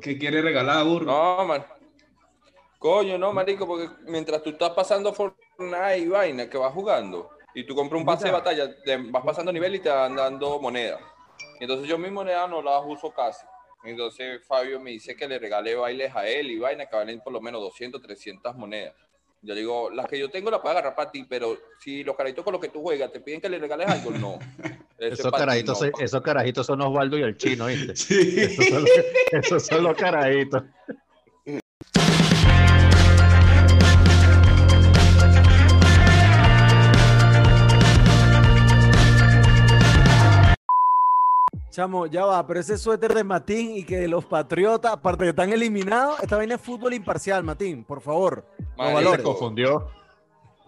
¿Qué quiere regalar, burro? No, man. Coño, no, marico, porque mientras tú estás pasando Fortnite y vaina que vas jugando, y tú compras un pase de batalla, te vas pasando nivel y te van dando moneda. Entonces yo mis monedas no las uso casi. Entonces Fabio me dice que le regale bailes a él y vaina que valen por lo menos 200, 300 monedas. Yo digo, las que yo tengo las puedo agarrar para ti, pero si los carajitos con los que tú juegas te piden que le regales algo, no. Eso es Esos carajitos, no, esos carajitos son Osvaldo y el chino, ¿viste? Sí. Esos son los, esos son los carajitos. Chamo, ya va, pero ese suéter de Matín y que los Patriotas, aparte que están eliminados, esta vaina es fútbol imparcial, Matín, por favor. No Marico. Se confundió.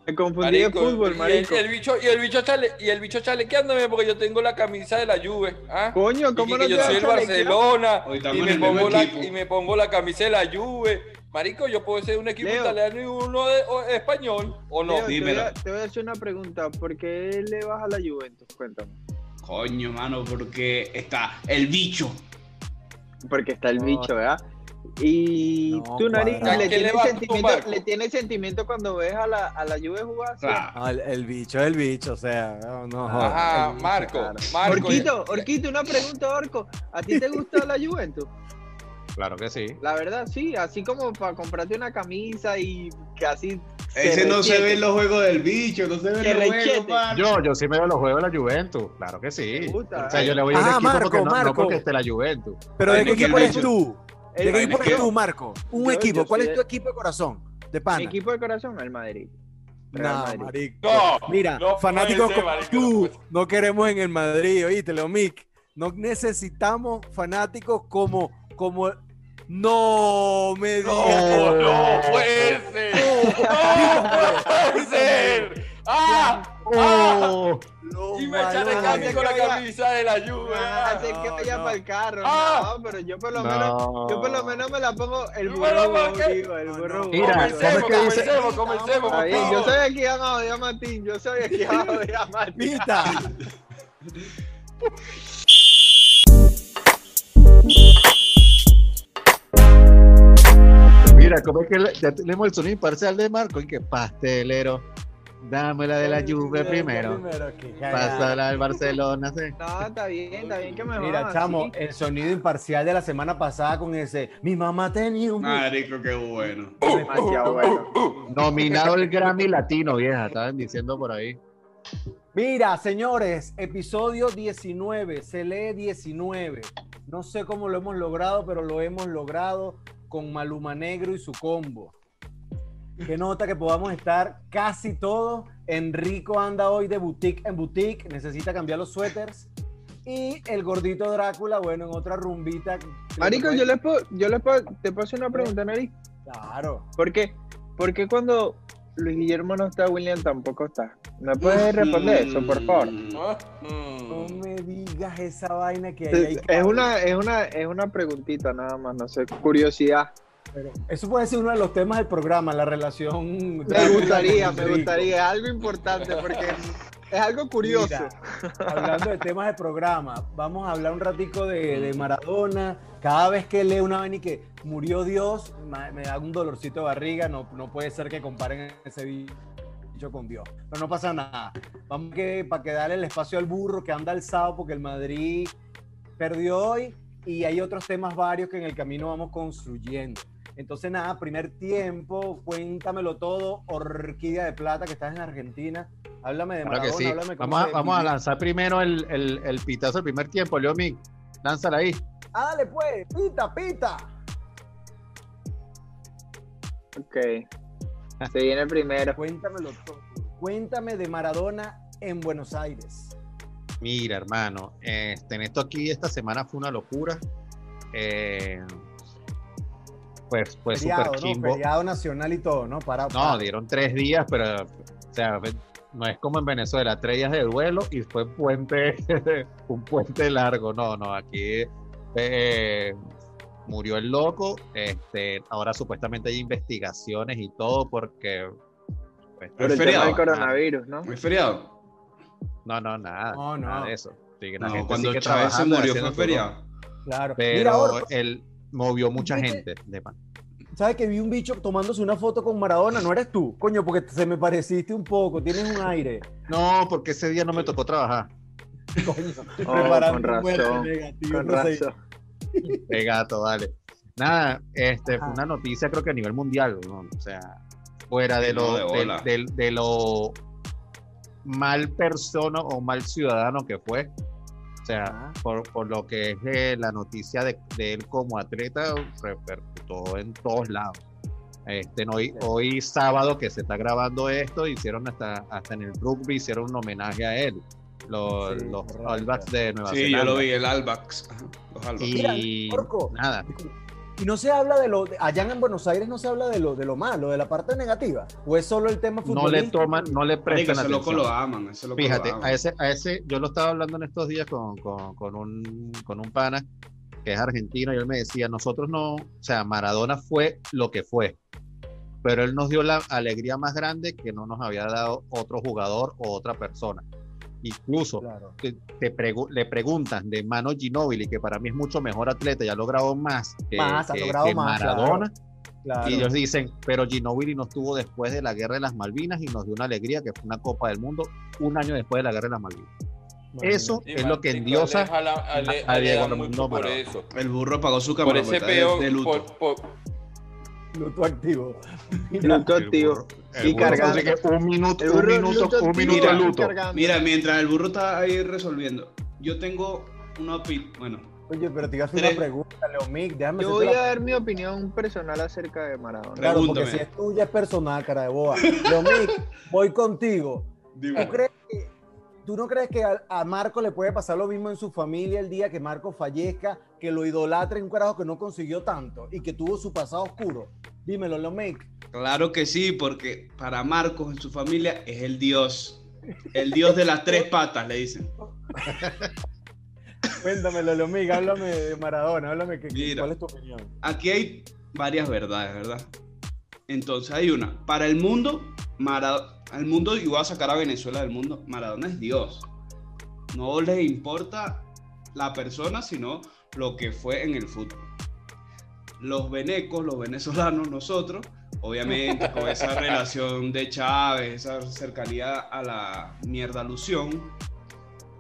Me confundí de fútbol, y el- marico. Y el, bicho, y el bicho chale, y el bicho chalequeándome porque yo tengo la camisa de la Juve. ¿ah? Coño, Y ¿cómo que no yo soy el? Barcelona y me, pongo la, y me pongo la camisa de la Juve. Marico, yo puedo ser un equipo Leo. italiano y uno de, o- español, ¿o no? Leo, te, voy dímelo. a, te voy a hacer una pregunta. ¿Por qué le vas a la Juventus? Cuéntame. Coño, mano, porque está el bicho. Porque está el bicho, ¿verdad? Y No, tú, Nariz, le ¿A qué le tienes, vas tú, sentimiento, Marco? le tienes sentimiento cuando ves a la, a la Juve jugar. No, el, el bicho es el bicho, o sea, no, no. Ajá, bicho, Marco, claro. Marco. Orquito, Orquito, una pregunta, Orco. ¿A ti te gusta la Juventus? Claro que sí. La verdad, sí. Así como para comprarte una camisa y que así. Ese no se ve en los juegos del bicho, no se ve en los juegos, mano. Yo, yo sí me veo los juegos de la Juventus. Claro que sí. Gusta, o sea, ¿eh? yo le voy a un Ah, equipo Marco, porque no, no Marco. porque esté la Juventus. Pero ¿de qué equipo eres bicho- qué equipo es eres tú, Marco? Un Yo- equipo. yo ¿Cuál es tu de- equipo de corazón? De pana. Mi equipo de corazón, el Madrid. Madrid. marico. No, Mira, no fanáticos ser, como marico, tú, no queremos en el Madrid, oíste, Leomic. No necesitamos fanáticos como, como, no me No, digas. no puede ser. No puede ser. ¡Ah! ¡Ah! ¡Oh! No, Y me echan el valores. cambio con la camisa de la Juve. Ah, hace que vaya para el carro. Ah. No, pero yo por lo No. menos, yo por lo menos me la pongo el burro el burro. Mira, Bobo, ¿cómo es Comencemos, que comencemos, comencemos. Yo favor. soy aquí a odiar a Martín, yo soy aquí a odiar a Martín. Mira, ¿cómo es que le- ya tenemos el sonido imparcial de Marco? ¿Y qué pastelero? Dame la de la Juve primero. qué cagada. Pásala al Barcelona, sí. No, está bien, está bien que me Mira, chamo, el sonido imparcial de la semana pasada con ese. Mi mamá tenía un. Marico, qué bueno. Demasiado bueno. Nominado el Grammy Latino, vieja, estaban diciendo por ahí. Mira, señores, episodio 19, se lee 19. No sé cómo lo hemos logrado, pero lo hemos logrado con Maluma Negro y su combo. Qué nota que podamos estar casi todos. Enrico anda hoy de boutique en boutique, necesita cambiar los suéteres. Y el gordito Drácula, bueno, en otra rumbita. Marico, yo les puedo, yo les puedo, te puedo hacer una pregunta, Nariz. Claro. ¿Por qué? ¿Por qué cuando Luis Guillermo no está, William tampoco está? ¿Me puedes responder eso, por favor? Ah, No mm. me digas esa vaina que ahí hay que es una, es una, es una preguntita nada más, no sé, curiosidad. Pero eso puede ser uno de los temas del programa, la relación. Me gustaría, me gustaría, algo importante porque es algo curioso. Mira, hablando de temas de programa, vamos a hablar un ratico de, de Maradona. Cada vez que leo una vaina y que murió Dios, me da un dolorcito de barriga. No, no puede ser que comparen ese bicho con Dios. Pero no pasa nada. Vamos que para que darle el espacio al burro que anda alzado porque el Madrid perdió hoy y hay otros temas varios que en el camino vamos construyendo. Entonces, nada, primer tiempo, cuéntamelo todo, Orquídea de Plata, que estás en Argentina. Háblame de Claro Maradona, sí. háblame cómo Vamos a, vamos a lanzar primero el, el, el pitazo del primer tiempo, Leomic. Lánzala ahí. Ah, dale pues, pita, pita. Ok. Se viene primero. Cuéntamelo todo. Cuéntame de Maradona en Buenos Aires. Mira, hermano, este, en esto aquí esta semana fue una locura. Eh, pues fue súper ¿no? chimbo. Feriado nacional y todo, ¿no? Para, No, para- dieron tres días, pero, o sea, no es como en Venezuela, tres días de duelo y fue puente, un puente largo. No, no, aquí eh, murió el loco. Este, ahora supuestamente hay investigaciones y todo porque. pues, Por el feriado. tema del coronavirus, ¿no? ¿Muy feriado? No, no, nada. No, no. Nada de eso. Sí, que la No, gente cuando sigue Chávez se murió fue feriado. Claro. Mira, Pero Orco, el, movió mucha Viste- gente. De pan. ¿Sabes que vi un bicho tomándose una foto con Maradona? No eres tú, coño, porque se me pareciste un poco, tienes un aire. No, porque ese día no me tocó trabajar. Coño, Oh, preparando con razón, negativo, Con no sé. razón. Qué gato, vale. Nada, este fue una noticia creo que a nivel mundial, ¿no? O sea, fuera de No, lo, de de lo mal persona o mal ciudadano que fue. O sea, por, por lo que es eh, la noticia de, de él como atleta, repercutó en todos lados. Este, no, hoy, hoy sábado que se está grabando esto, hicieron hasta, hasta en el rugby, hicieron un homenaje a él. Los, Sí, los de Nueva Sí, yo Zelanda. lo vi, el Albax. Los Albax. Y nada, Y no se habla de lo, allá en Buenos Aires no se habla de lo, de lo malo, de la parte negativa. ¿O es solo el tema no le futbolístico? toman, no le prestan ese loco lo atención. aman, ese loco Fíjate, lo aman. a ese, a ese, yo lo estaba hablando en estos días con, con, con un, con un pana que es argentino y él me decía, nosotros no, o sea, Maradona fue lo que fue, pero él nos dio la alegría más grande que no nos había dado otro jugador o otra persona. Incluso Claro. te, te pregu- le preguntan de Mano Ginóbili, que para mí es mucho mejor atleta y ha logrado más que, Más, ha logrado que más, Maradona. Claro. Y ellos dicen, pero Ginóbili no estuvo después de la guerra de las Malvinas y nos dio una alegría que fue una Copa del Mundo un año después de la guerra de las Malvinas. Eso Sí, es lo que endiosa a- le- a le Diego Armando por. El burro pagó su Por cámara. ese peo, de luto. por- por- Luto activo. El activo. Y cargando. consigue un minuto, un burro minuto, luto un minuto Mira, luto. Mira, mientras el burro está ahí resolviendo, yo tengo una opinión. Bueno, Oye, pero te iba a hacer Tres. una pregunta, Leomic. Déjame Yo voy la- a dar mi opinión personal acerca de Maradona. Claro, porque Pregúntame. si es tuya es personal, cara de boa. Leomic, voy contigo. ¿Tú, crees que- ¿Tú no crees que a, a Marco le puede pasar lo mismo en su familia el día que Marco fallezca, que lo idolatren un carajo que no consiguió tanto y que tuvo su pasado oscuro? Dímelo, Leomic. claro que sí, porque para Marcos en su familia es el dios. El dios de las tres patas, le dicen. Cuéntamelo, Leomic. Háblame de Maradona. Háblame que- Mira. cuál es tu opinión. Aquí hay varias verdades, ¿verdad? Entonces hay una. Para el mundo, Maradona, al mundo, y voy a sacar a Venezuela del mundo, Maradona es Dios. No le importa la persona, sino lo que fue en el fútbol. Los venecos, los venezolanos, nosotros, obviamente con esa relación de Chávez, esa cercanía a la mierda alusión,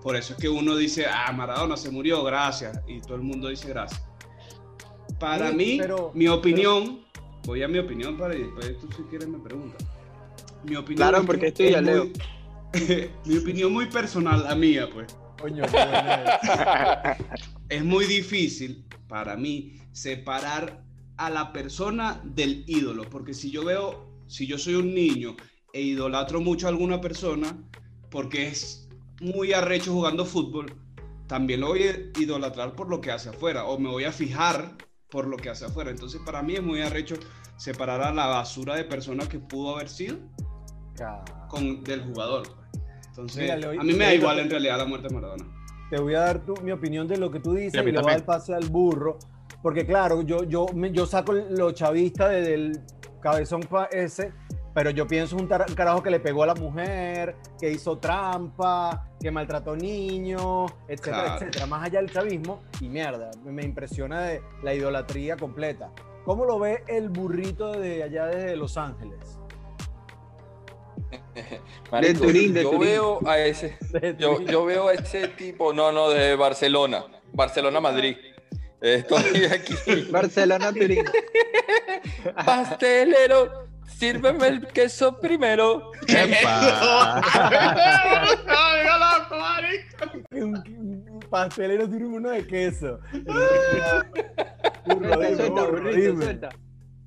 por eso es que uno dice, ah, Maradona se murió, gracias, y todo el mundo dice gracias. Para Sí, mí, pero- mi opinión, voy a mi opinión para y después tú si quieres me preguntas. Mi opinión Claro, porque estoy ya es leo. muy- mi opinión muy personal, la mía, pues. Coño, es. Es muy difícil para mí separar a la persona del ídolo, porque si yo veo, si yo soy un niño e idolatro mucho a alguna persona, porque es muy arrecho jugando fútbol, también lo voy a idolatrar por lo que hace afuera, o me voy a fijar por lo que hace afuera. Entonces para mí es muy arrecho separar a la basura de persona que pudo haber sido con, del jugador. pues. Entonces, Mira, le oí- a mí me le da igual en realidad la muerte de Maradona. te voy a dar tu- mi opinión de lo que tú dices y le voy a dar pase al burro. Porque claro, yo, yo, me- yo saco lo chavista de- del cabezón ese, pero yo pienso un, tar- un carajo que le pegó a la mujer, que hizo trampa, que maltrató niños, etcétera, Claro. etcétera. Más allá del chavismo, y mierda, me, me impresiona de la idolatría completa. ¿Cómo lo ve el burrito de allá desde Los Ángeles? Marico, Turín, de yo Turín. veo a ese, yo, yo veo a ese tipo, no, no, de Barcelona, Barcelona, Madrid. Estoy aquí. Barcelona, Turín. Pastelero, sírveme el queso primero. ¡Epa! pastelero tiene uno de queso. Burro, dime, burro, dime.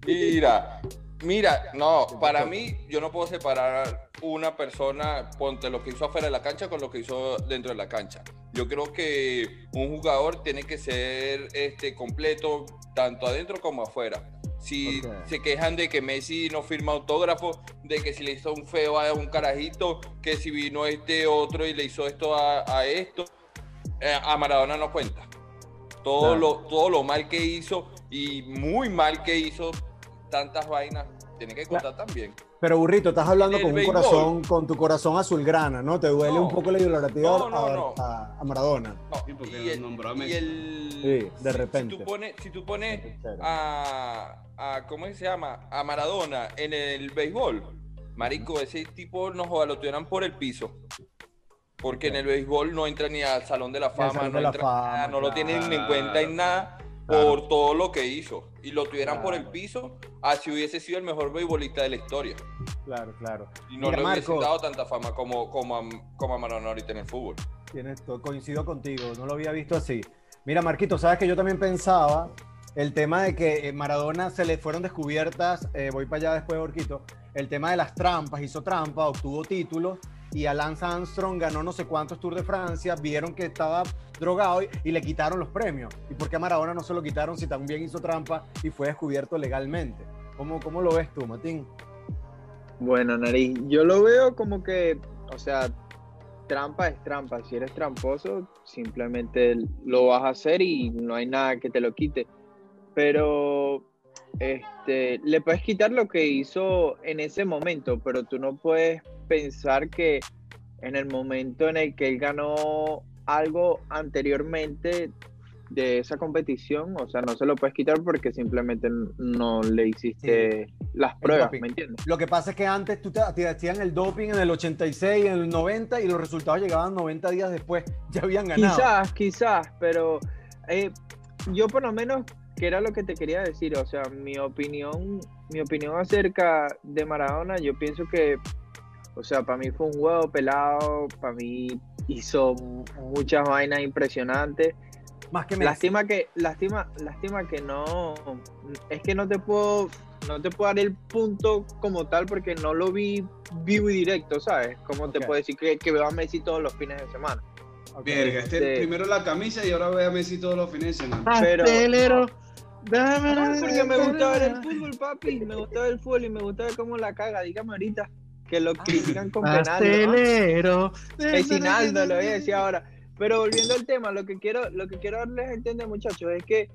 Mira, mira, no, para mí yo no puedo separar una persona, ponte lo que hizo afuera de la cancha con lo que hizo dentro de la cancha. Yo creo que un jugador tiene que ser este, completo tanto adentro como afuera. Si se quejan de que Messi no firma autógrafo, de que si le hizo un feo a un carajito, que si vino este otro y le hizo esto a, a esto, eh, a Maradona no cuenta. Todo, lo, todo lo mal que hizo y muy mal que hizo tantas vainas, tiene que contar también. Pero burrito, estás hablando En el con un béisbol. corazón, con tu corazón azulgrana, ¿no? Te duele No. un poco la idolatratividad No, no, a, no. a- a Maradona. No, Sí, porque y el, nombró a y Messi. el- Sí, de si- repente. Si tú pones, si tú pones a, a- ¿cómo se llama? A Maradona en el béisbol, marico, ese tipo nos joda, lo tuvieran por el piso. Porque en el béisbol no entra ni al Salón de la Fama, no, de la entra Fama, nada, no lo tienen en claro. cuenta en nada Claro. por todo lo que hizo. Y lo tuvieran por el Claro. piso, así hubiese sido el mejor beisbolista de la historia. Claro, claro. Y no Mira, le hubiesen Marco. dado tanta fama como, como, a, como a Maradona ahorita en el fútbol. Tienes coincido contigo, no lo había visto así. Mira, Marquito, sabes que yo también pensaba el tema de que eh, Maradona se le fueron descubiertas, eh, voy para allá después, Orquito, el tema de las trampas, hizo trampa, obtuvo títulos y a Lance Armstrong ganó no sé cuántos Tours de Francia, vieron que estaba drogado y, y le quitaron los premios. ¿Y por qué a Maradona no se lo quitaron si también hizo trampa y fue descubierto legalmente? ¿Cómo, cómo lo ves tú, Matín? Bueno, nariz, yo lo veo como que, o sea, trampa es trampa. Si eres tramposo, simplemente lo vas a hacer y no hay nada que te lo quite. Pero este, le puedes quitar lo que hizo en ese momento, pero tú no puedes pensar que en el momento en el que él ganó algo anteriormente de esa competición, o sea, no se lo puedes quitar porque simplemente no le hiciste las pruebas, doping. ¿me entiendes? Lo que pasa es que antes tú te, te hacían el doping en el 86, en el 90 y los resultados llegaban 90 días después, ya habían ganado. Quizás, quizás, pero eh, yo por lo menos, que era lo que te quería decir, o sea, mi opinión, mi opinión acerca de Maradona, yo pienso que, o sea, para mí fue un huevo pelado, para mí hizo muchas vainas impresionantes. Más que. Lástima que, lástima, lástima que no, es que no te puedo, no te puedo dar el punto como tal porque no lo vi vivo y directo, ¿sabes? Como te puedo decir que, que veo a Messi todos los fines de semana. Ok. Verga, este Este- primero la camisa y ahora ve a Messi todos los fines de semana. Pero- Pastelero, dame Ah, la porque me gusta ver el fútbol, papi. Me gusta ver el fútbol y me gusta ver cómo la caga. Dígame ahorita que lo critican con penal. Pastelero. Esinaldo, lo voy a decir ahora. Pero volviendo al tema, lo que quiero, lo que quiero darles a entender, muchachos, es que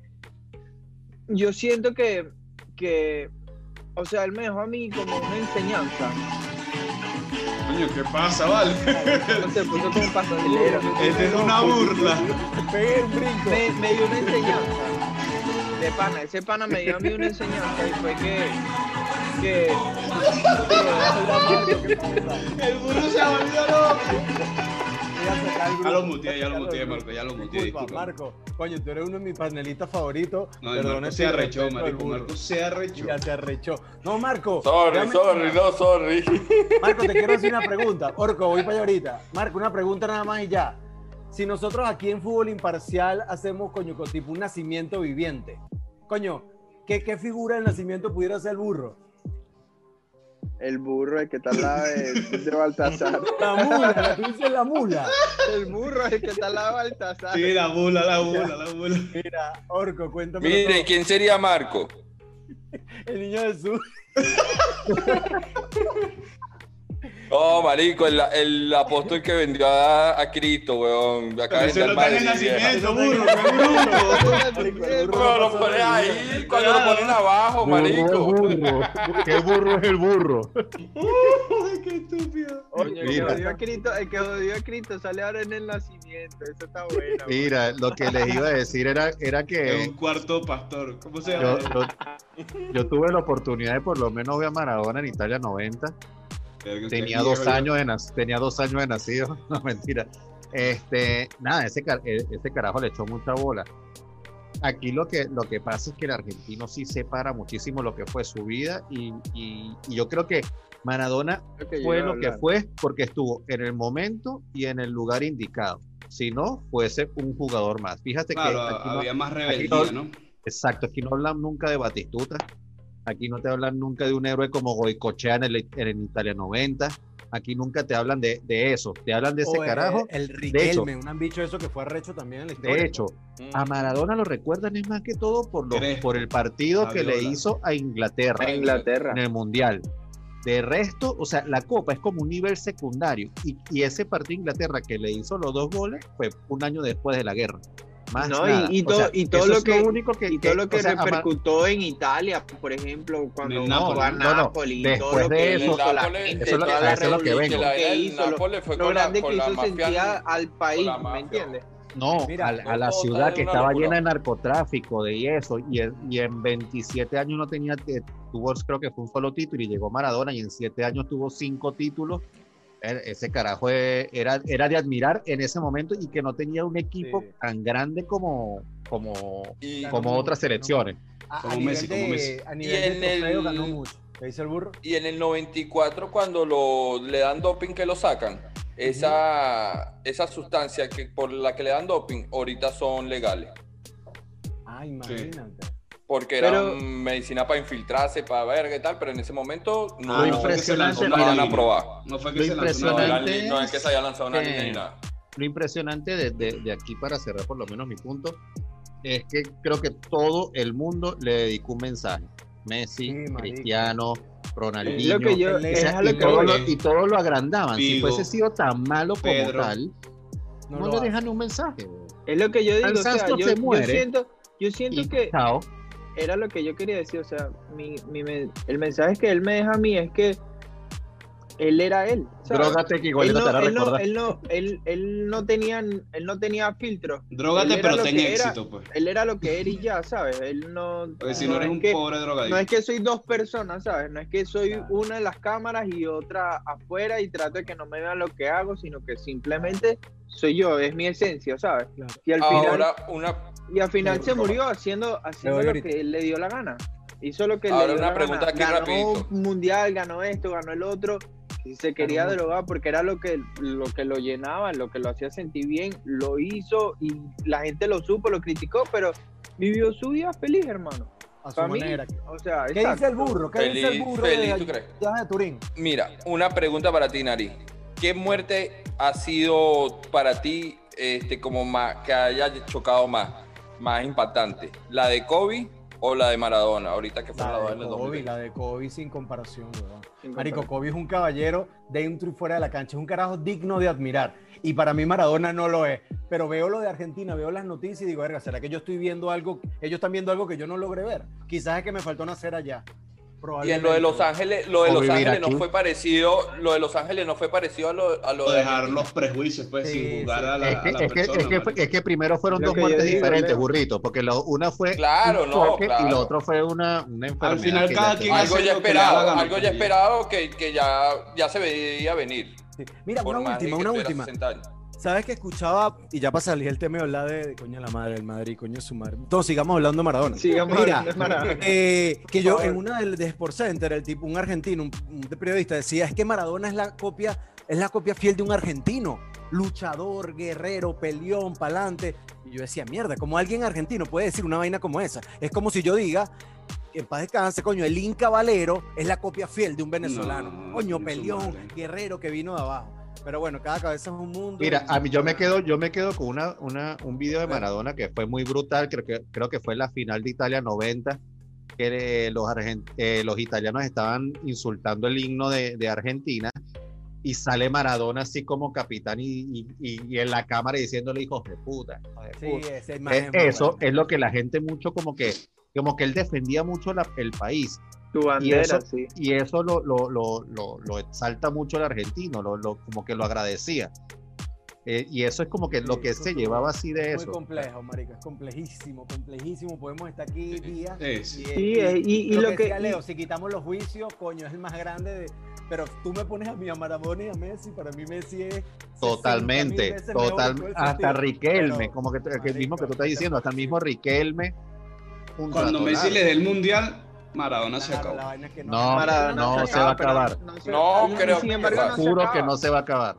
yo siento que, que, o sea, él me dejó a mí como una enseñanza. Coño, ¿qué pasa, vale? No se puso como pastelero. Este es una burla. Pegué un brinco. me, me dio una enseñanza de pana. Ese pana me dio a mí una enseñanza y fue que. que El burro se volvió loco. Ya lo muteé, ya lo muteé, Marco, ya lo muteé, Disculpa, disculpa. Marco, coño, tú eres uno de mis panelistas favoritos. No, el Perdona Marco se arrechó, burro. Marco se arrechó. Ya se arrechó. No, Marco. Sorry, sorry, no, sorry. Marco, te quiero hacer una pregunta. Orco, voy para allá ahorita. Marco, una pregunta nada más y ya. Si nosotros aquí en Fútbol Imparcial hacemos, coño, con tipo un nacimiento viviente, coño, ¿qué, qué figura del nacimiento pudiera ser el burro? El burro, el que está al lado de, de Baltasar. La mula, la tú dices la mula. El burro, el que está al lado de Baltasar. Sí, la bula, la bula, la bula. Mira, Orco, cuéntame. Mire, todo. ¿quién sería Marco? El niño Jesús. Oh, marico, el, el apóstol que vendió a, a Cristo, weón. Acá Pero no está en nacimiento, burro, burro No, no lo pones ahí, cuando lo ponen abajo, marico. burro. ¿Qué burro es el burro? Qué estúpido. Coño, el que Mira. odió a Cristo, el que odió a Cristo sale ahora en el nacimiento. Eso está bueno. Mira, lo que les iba a decir era, era Es que un cuarto pastor. ¿Cómo se yo, llama? yo- yo tuve la oportunidad de por lo menos ver a Maradona en Italia 90. Tenía dos años de nac- tenía dos años de nacido. No, mentira. Este, nada, ese, e- ese carajo le echó mucha bola. Aquí lo que, lo que pasa es que el argentino sí separa muchísimo lo que fue su vida y, y- y yo creo que Maradona Lo que fue lo que fue porque estuvo en el momento y en el lugar indicado. Si no, fuese un jugador más. Fíjate Claro, que aquí no- había más aquí rebeldía, no- ¿no? exacto, aquí no hablan nunca de Batistuta. Aquí no te hablan nunca de un héroe como Goicochea en el, en el Italia 90. Aquí nunca te hablan de, de eso. Te hablan de ese O, eh, carajo. El hecho- Riquelme, un han dicho eso que fue arrecho también en la historia. De hecho, a Maradona lo recuerdan es más que todo por, los, por el partido que le hizo a Inglaterra A Inglaterra. en el Mundial. De resto, o sea, la Copa es como un nivel secundario. Y, y ese partido de Inglaterra que le hizo los dos goles fue un año después de la guerra. Más No, nada. y, y O todo, sea, y todo lo que, único que, y todo lo que o sea, ama- repercutó en Italia, por ejemplo, cuando jugó a. No, no, Napoli, todo después lo de que eso- hizo la Nápoles- gente, eso es lo- toda a la eso es lo que revolución Que vengo. la que vaina del hizo, lo, Nápoles fue lo con la, grande que hizo sentir al país, ¿me entiendes? No, Mira, a, la- a ciudad que estaba locura. llena de narcotráfico, de eso, y, en- y en 27 años no tenía, eh, tuvo creo que fue un solo título y llegó Maradona y en 7 años tuvo 5 títulos. Ese carajo eh, era, era de admirar en ese momento y que no tenía un equipo Sí. tan grande como, como, Y, como otras selecciones. A, a Como nivel Messi, como Messi. a nivel Y de en trofeo el- ganó mucho. ¿Qué dice el burro? y en el 94, cuando lo, le dan doping que lo sacan, esa, esa sustancia que, por la que le dan doping, ahorita son legales. Ah, imagínate. Porque Pero- eran medicina para infiltrarse, para ver qué tal, pero en ese momento no, Lo no impresionante- no mira, aprobadas. No fue que Lo se lanzó una No, la- no es que se haya lanzado una que- línea ni nada. Lo impresionante de, de- de aquí para cerrar por lo menos mi punto es que creo que todo el mundo le dedicó un mensaje. Messi, Sí. Cristiano, Ronaldinho. Es lo que yo, el- es O sea, a lo y, que todo voy. lo, y todo lo agrandaban. si fuese sido tan malo como Pedro. tal, No le dejan un mensaje. Es lo que yo digo, o sea, yo, se yo muere. siento, yo siento Y que chao. Era lo que yo quería decir, o sea, mi, mi el mensaje que él me deja a mí es que él era él. ¿sabes? Drógate que igual él, no te él, no, él, no, él, él no tenía, él no tenía filtro. Drogate, Él era pero lo ten que era. éxito, pues. Él era lo que era y ya, ¿sabes? Él no. Porque si no eres es un que- pobre drogadicto. No es que soy dos personas, ¿sabes? No es que soy Claro. una en las cámaras y otra afuera y trato de que no me vean lo que hago, sino que simplemente soy yo, es mi esencia, ¿sabes? Claro. Y al final, Ahora, una, y al final se murió haciendo, haciendo lo que él le dio la gana. Hizo lo que Ahora le dio una la pregunta gana. aquí ganó rapidito. mundial, ganó esto, ganó el otro. Si se quería drogar porque era lo que, lo que lo llenaba, lo que lo hacía sentir bien, lo hizo y la gente lo supo, lo criticó, pero vivió su vida feliz, hermano. A su mí, manera. o sea, ¿Qué dice el exacto. burro? ¿Qué dice el feliz, burro feliz, de ¿tú crees? viaje de Turín? Mira, una pregunta para ti, Nari. ¿Qué muerte ha sido para ti este, como más, que haya chocado más, más impactante? ¿La de Kobe o la de Maradona? Ahorita que fue la, de Kobe, 2020. la de Kobe sin comparación, weón. Sin Marico, comparación. Kobe es un caballero dentro y fuera de la cancha, es un carajo digno de admirar. Y para mí Maradona no lo es. Pero veo lo de Argentina, veo las noticias y digo, verga, ¿será que yo estoy viendo algo, ellos están viendo algo que yo no logré ver? Quizás es que me faltó nacer allá. Y en lo de Los Ángeles, lo de Los Ángeles no aquí. fue parecido, lo de Los Ángeles no fue parecido a lo, a lo de dejar los prejuicios, pues, Sí, sin jugar sí. a la, Es que, a la es que- persona. es que fue- marico. es que primero fueron Lo dos que muertes diferentes, Leo. burrito, porque la, una fue Claro, un no, choque y claro. la otra fue una, una enfermedad. final, que cada quien algo ya lo que esperado, algo ya esperado que, que ya, ya se veía venir. Sí. Mira, por una última, que una última. 60 años. ¿Sabes que escuchaba? Y ya para salir el tema de hablar de, de coño la madre, del Madrid, coño su madre. Entonces sigamos hablando de Maradona. Sigamos Mira, hablando de Maradona. eh, que yo en una del de Sport Center, el tipo, un argentino, un, un periodista decía, es que Maradona es la copia, es la copia fiel de un argentino, luchador, guerrero, peleón, pa'lante. Y yo decía, mierda, como alguien argentino puede decir una vaina como esa. Es como si yo diga, en paz descanse, coño, el Inca Valero es la copia fiel de un venezolano. No, coño, peleón, madre. guerrero que vino de abajo. Pero bueno, cada cabeza es un mundo. Mira, a mí yo me quedo, yo me quedo con una, una, un video de Maradona que fue muy brutal, creo que, creo que fue la final de Italia 90, que eh, los, argen- eh, los italianos estaban insultando el himno de, de Argentina y sale Maradona así como capitán y, y- y- en la cámara diciéndole hijos de puta. Sí, puta". esa imagen Eh, es muy eso es lo que la gente mucho como que, como que él defendía mucho la- el país Tu bandera, eso- sí. y eso lo, lo, lo, lo, lo exalta mucho el argentino, lo, lo- como que lo agradecía. Eh, y eso es como que lo que se llevaba así de Muy eso. complejo, marico, es complejísimo, complejísimo. Podemos estar aquí días. Sí, sí. Sí, eh, y- y lo que- decía y- Leo, si quitamos los juicios, coño, es el más grande de... Pero tú me pones a mí a Maradona y a Messi, para mí Messi es... 60.000 Totalmente, mejor total, hasta sentido. Riquelme, Pero, como que, que el mismo que tú estás ¿qué te diciendo, hasta el mismo Riquelme. Cuando Messi le dé el mundial, Maradona se acabó. es que No, Maradona no se se va a acabar. se- No, creo sin que embargo, no se Juro que no se va a acabar.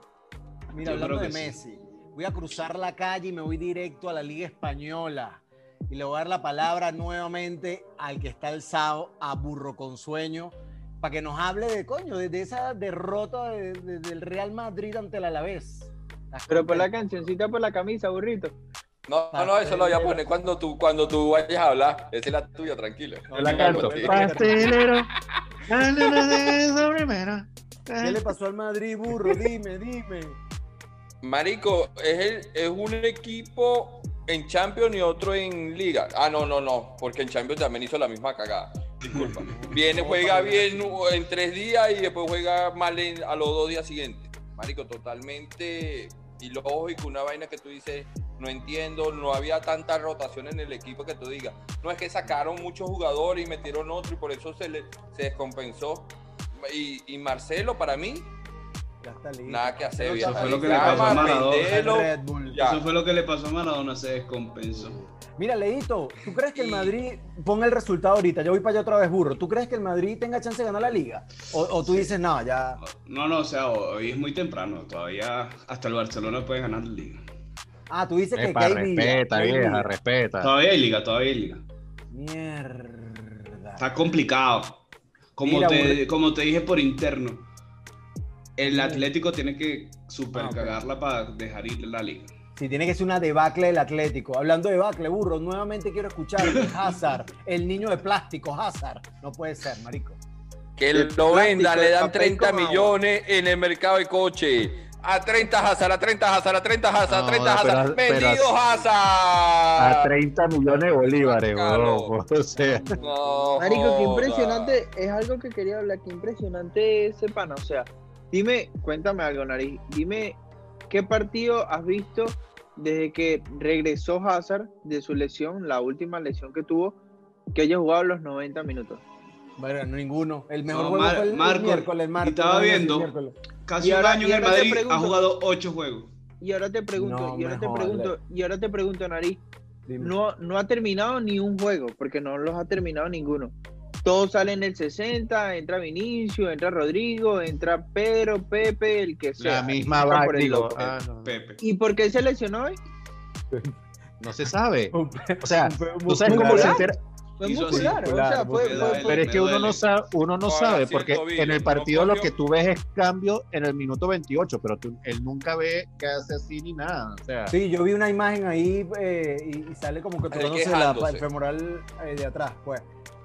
Mira, Yo hablando de que sí. Messi, voy a cruzar la calle y me voy directo a la Liga Española. Y le voy a dar la palabra nuevamente al que está alzado a Burro con Sueño para que nos hable de coño, de, de esa derrota de- de- del Real Madrid ante el Alavés. ¿Estás Pero por la cancioncita, por la camisa, burrito. No, no, no, eso lo voy a poner cuando tú, cuando tú vayas a hablar. Esa es la tuya, tranquilo. No, Yo la canto. Pastelero. ¿Qué le pasó al Madrid, Burro? Dime, dime. Marico, es, el- es un equipo en Champions y otro en Liga. Ah, no, no, no, porque en Champions también hizo la misma cagada. Disculpa. Viene, juega bien en tres días y después juega mal en- a los dos días siguientes. Marico, totalmente ilógico, una vaina que tú dices, no entiendo, no había tanta rotación en el equipo que tú digas. No es que sacaron muchos jugadores y metieron otro y por eso se, le, se descompensó. Y, y Marcelo, para mí, Ya está listo. nada que hacer. Eso fue lo que le pasó a Maradona. Eso fue lo que le pasó a Maradona, se descompensó. Mira, Leito, ¿tú crees que el Madrid ponga el resultado ahorita? Yo voy para allá otra vez, burro. ¿Tú crees que el Madrid tenga chance de ganar la liga? O, o tú dices, no, ya. No, no, o sea, hoy es muy temprano. Todavía hasta el Barcelona puede ganar la liga. Ah, tú dices que, que Epa, hay liga, respeta, hay vieja, liga. respeta. Todavía hay liga, todavía hay liga. Mierda. Está complicado. Como, Mira, te, como te dije por interno, el Atlético tiene que super Ah, para dejar ir la liga. Sí, tiene que ser una debacle del Atlético. Hablando de debacle, burro, nuevamente quiero escuchar Hazard, el niño de plástico, Hazard. No puede ser, marico. Que De lo venda, le dan papel 30 con agua. millones en el mercado de coche. A 30 Hazard, a 30 Hazard, a 30 Hazard, a No, 30 pero- Hazard. pero- ¡Vendido Hazard! A 30 millones de bolívares. O sea, No Marico, qué impresionante, es algo que quería hablar, qué impresionante ese pana. O sea, dime, cuéntame algo, Nariz, dime qué partido has visto desde que regresó Hazard de su lesión, la última lesión que tuvo, que haya jugado los 90 minutos. Bueno, ninguno. El mejor No, juego Mar- fue el, el Marco, miércoles, estaba viendo. miércoles. Casi Y ahora- un año en el Madrid ha jugado 8 juegos. Y ahora te pregunto, No y ahora te pregunto, y ahora te pregunto, Nariz, Dime. no, no ha terminado ni un juego, porque no los ha terminado ninguno. Todos salen en el 60, entra Vinicio, entra Rodrigo, entra Pedro, Pepe, el que sea. la misma por el digo. ah, no, Pepe. ¿Y por qué se lesionó hoy? no se sabe. O sea, ¿tú sabes cómo se entera? Fue así. muscular, o sea, fue, muscular. fue- fue- Pero es que uno no sabe, uno no Ahora sabe, porque el tobillo, en el no partido lo que tú ves es cambio en el minuto 28, pero tú- él nunca ve que hace así ni nada. O sea, Sí, yo vi una imagen ahí eh, y, y sale como que tocándose la, el femoral eh, de atrás, pues.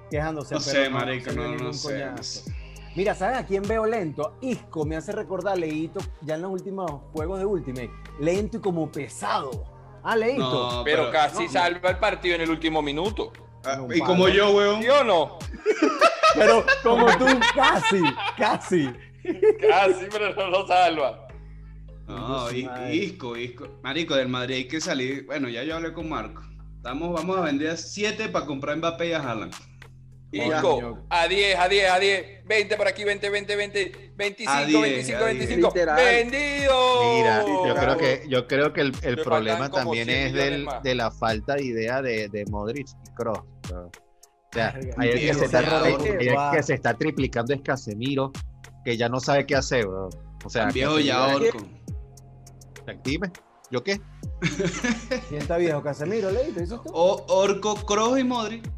Quejándose. No sé, marico, no, no sé. Mira, ¿sabes a quién veo lento? Isco me hace recordar a Leito ya en los últimos juegos de Ultimate. Lento y como pesado. Ah, Leito. No, Pero casi no. salva el partido en el último minuto. Ah, y como yo, weón. ¿Sí o no? Pero como tú, casi, casi. Casi, pero no lo salva. No. Isco, Isco. Marico, del Madrid hay que salir. Bueno, ya yo hablé con Marco. Estamos, vamos a vender 7 para comprar Mbappé y a Haaland. Isco, Coño. a 10, a 10, a 10, 20 por aquí, 20, 20, 20, 25, A 10, 25, a 10. 25. Literal. ¡Vendido! Mira, yo creo que, yo creo que el, el Le problema también 100 es del, de la falta de idea de, de Modric y Kroos. O sea, el que, se está, ya, ahí- bro. ahí el Guau. que se está triplicando es Casemiro, que ya no sabe qué hacer, bro. O sea, Viejo ya orco. Dime, ¿yo qué? ¿Quién está viejo? Casemiro, Leito, ¿dices tú? O, orco, Kroos y Modric.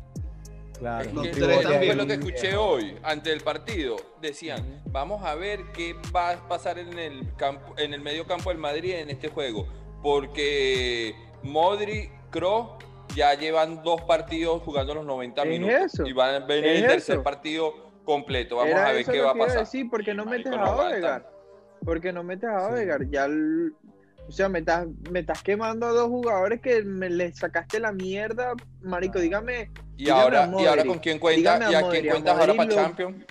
Claro. Es que fue lo que escuché hoy, ante el partido. Decían, vamos a ver qué va a pasar en el campo, en el medio campo del Madrid en este juego. Porque Modri, Kroos ya llevan dos partidos jugando los 90 Es minutos. eso, Y van a venir es el tercer eso. partido completo. Vamos Era a ver qué va a pasar. decir, porque no metes a. Odegaard. Porque no metes a Sí. Odegaard. Ya, el- o sea, me estás, me estás quemando a dos jugadores que me le sacaste la mierda. Marico, dígame, Y dígame ahora, y ahora con quién cuenta y a Modric, quién cuentas ahora para lo- Champions.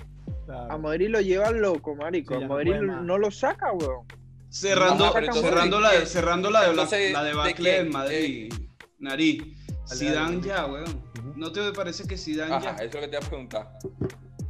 Claro. a Modric lo lleva loco, marico. Sí, a ya no no lo saca, weón. Cerrando, pero entonces, cerrando, la, ¿de- cerrando la, la, entonces, la ¿de del Madrid. Nariz. Dale, Zidane ya, weón. ¿No te parece que Zidane Ajá, ya? eso es lo que te iba a preguntar.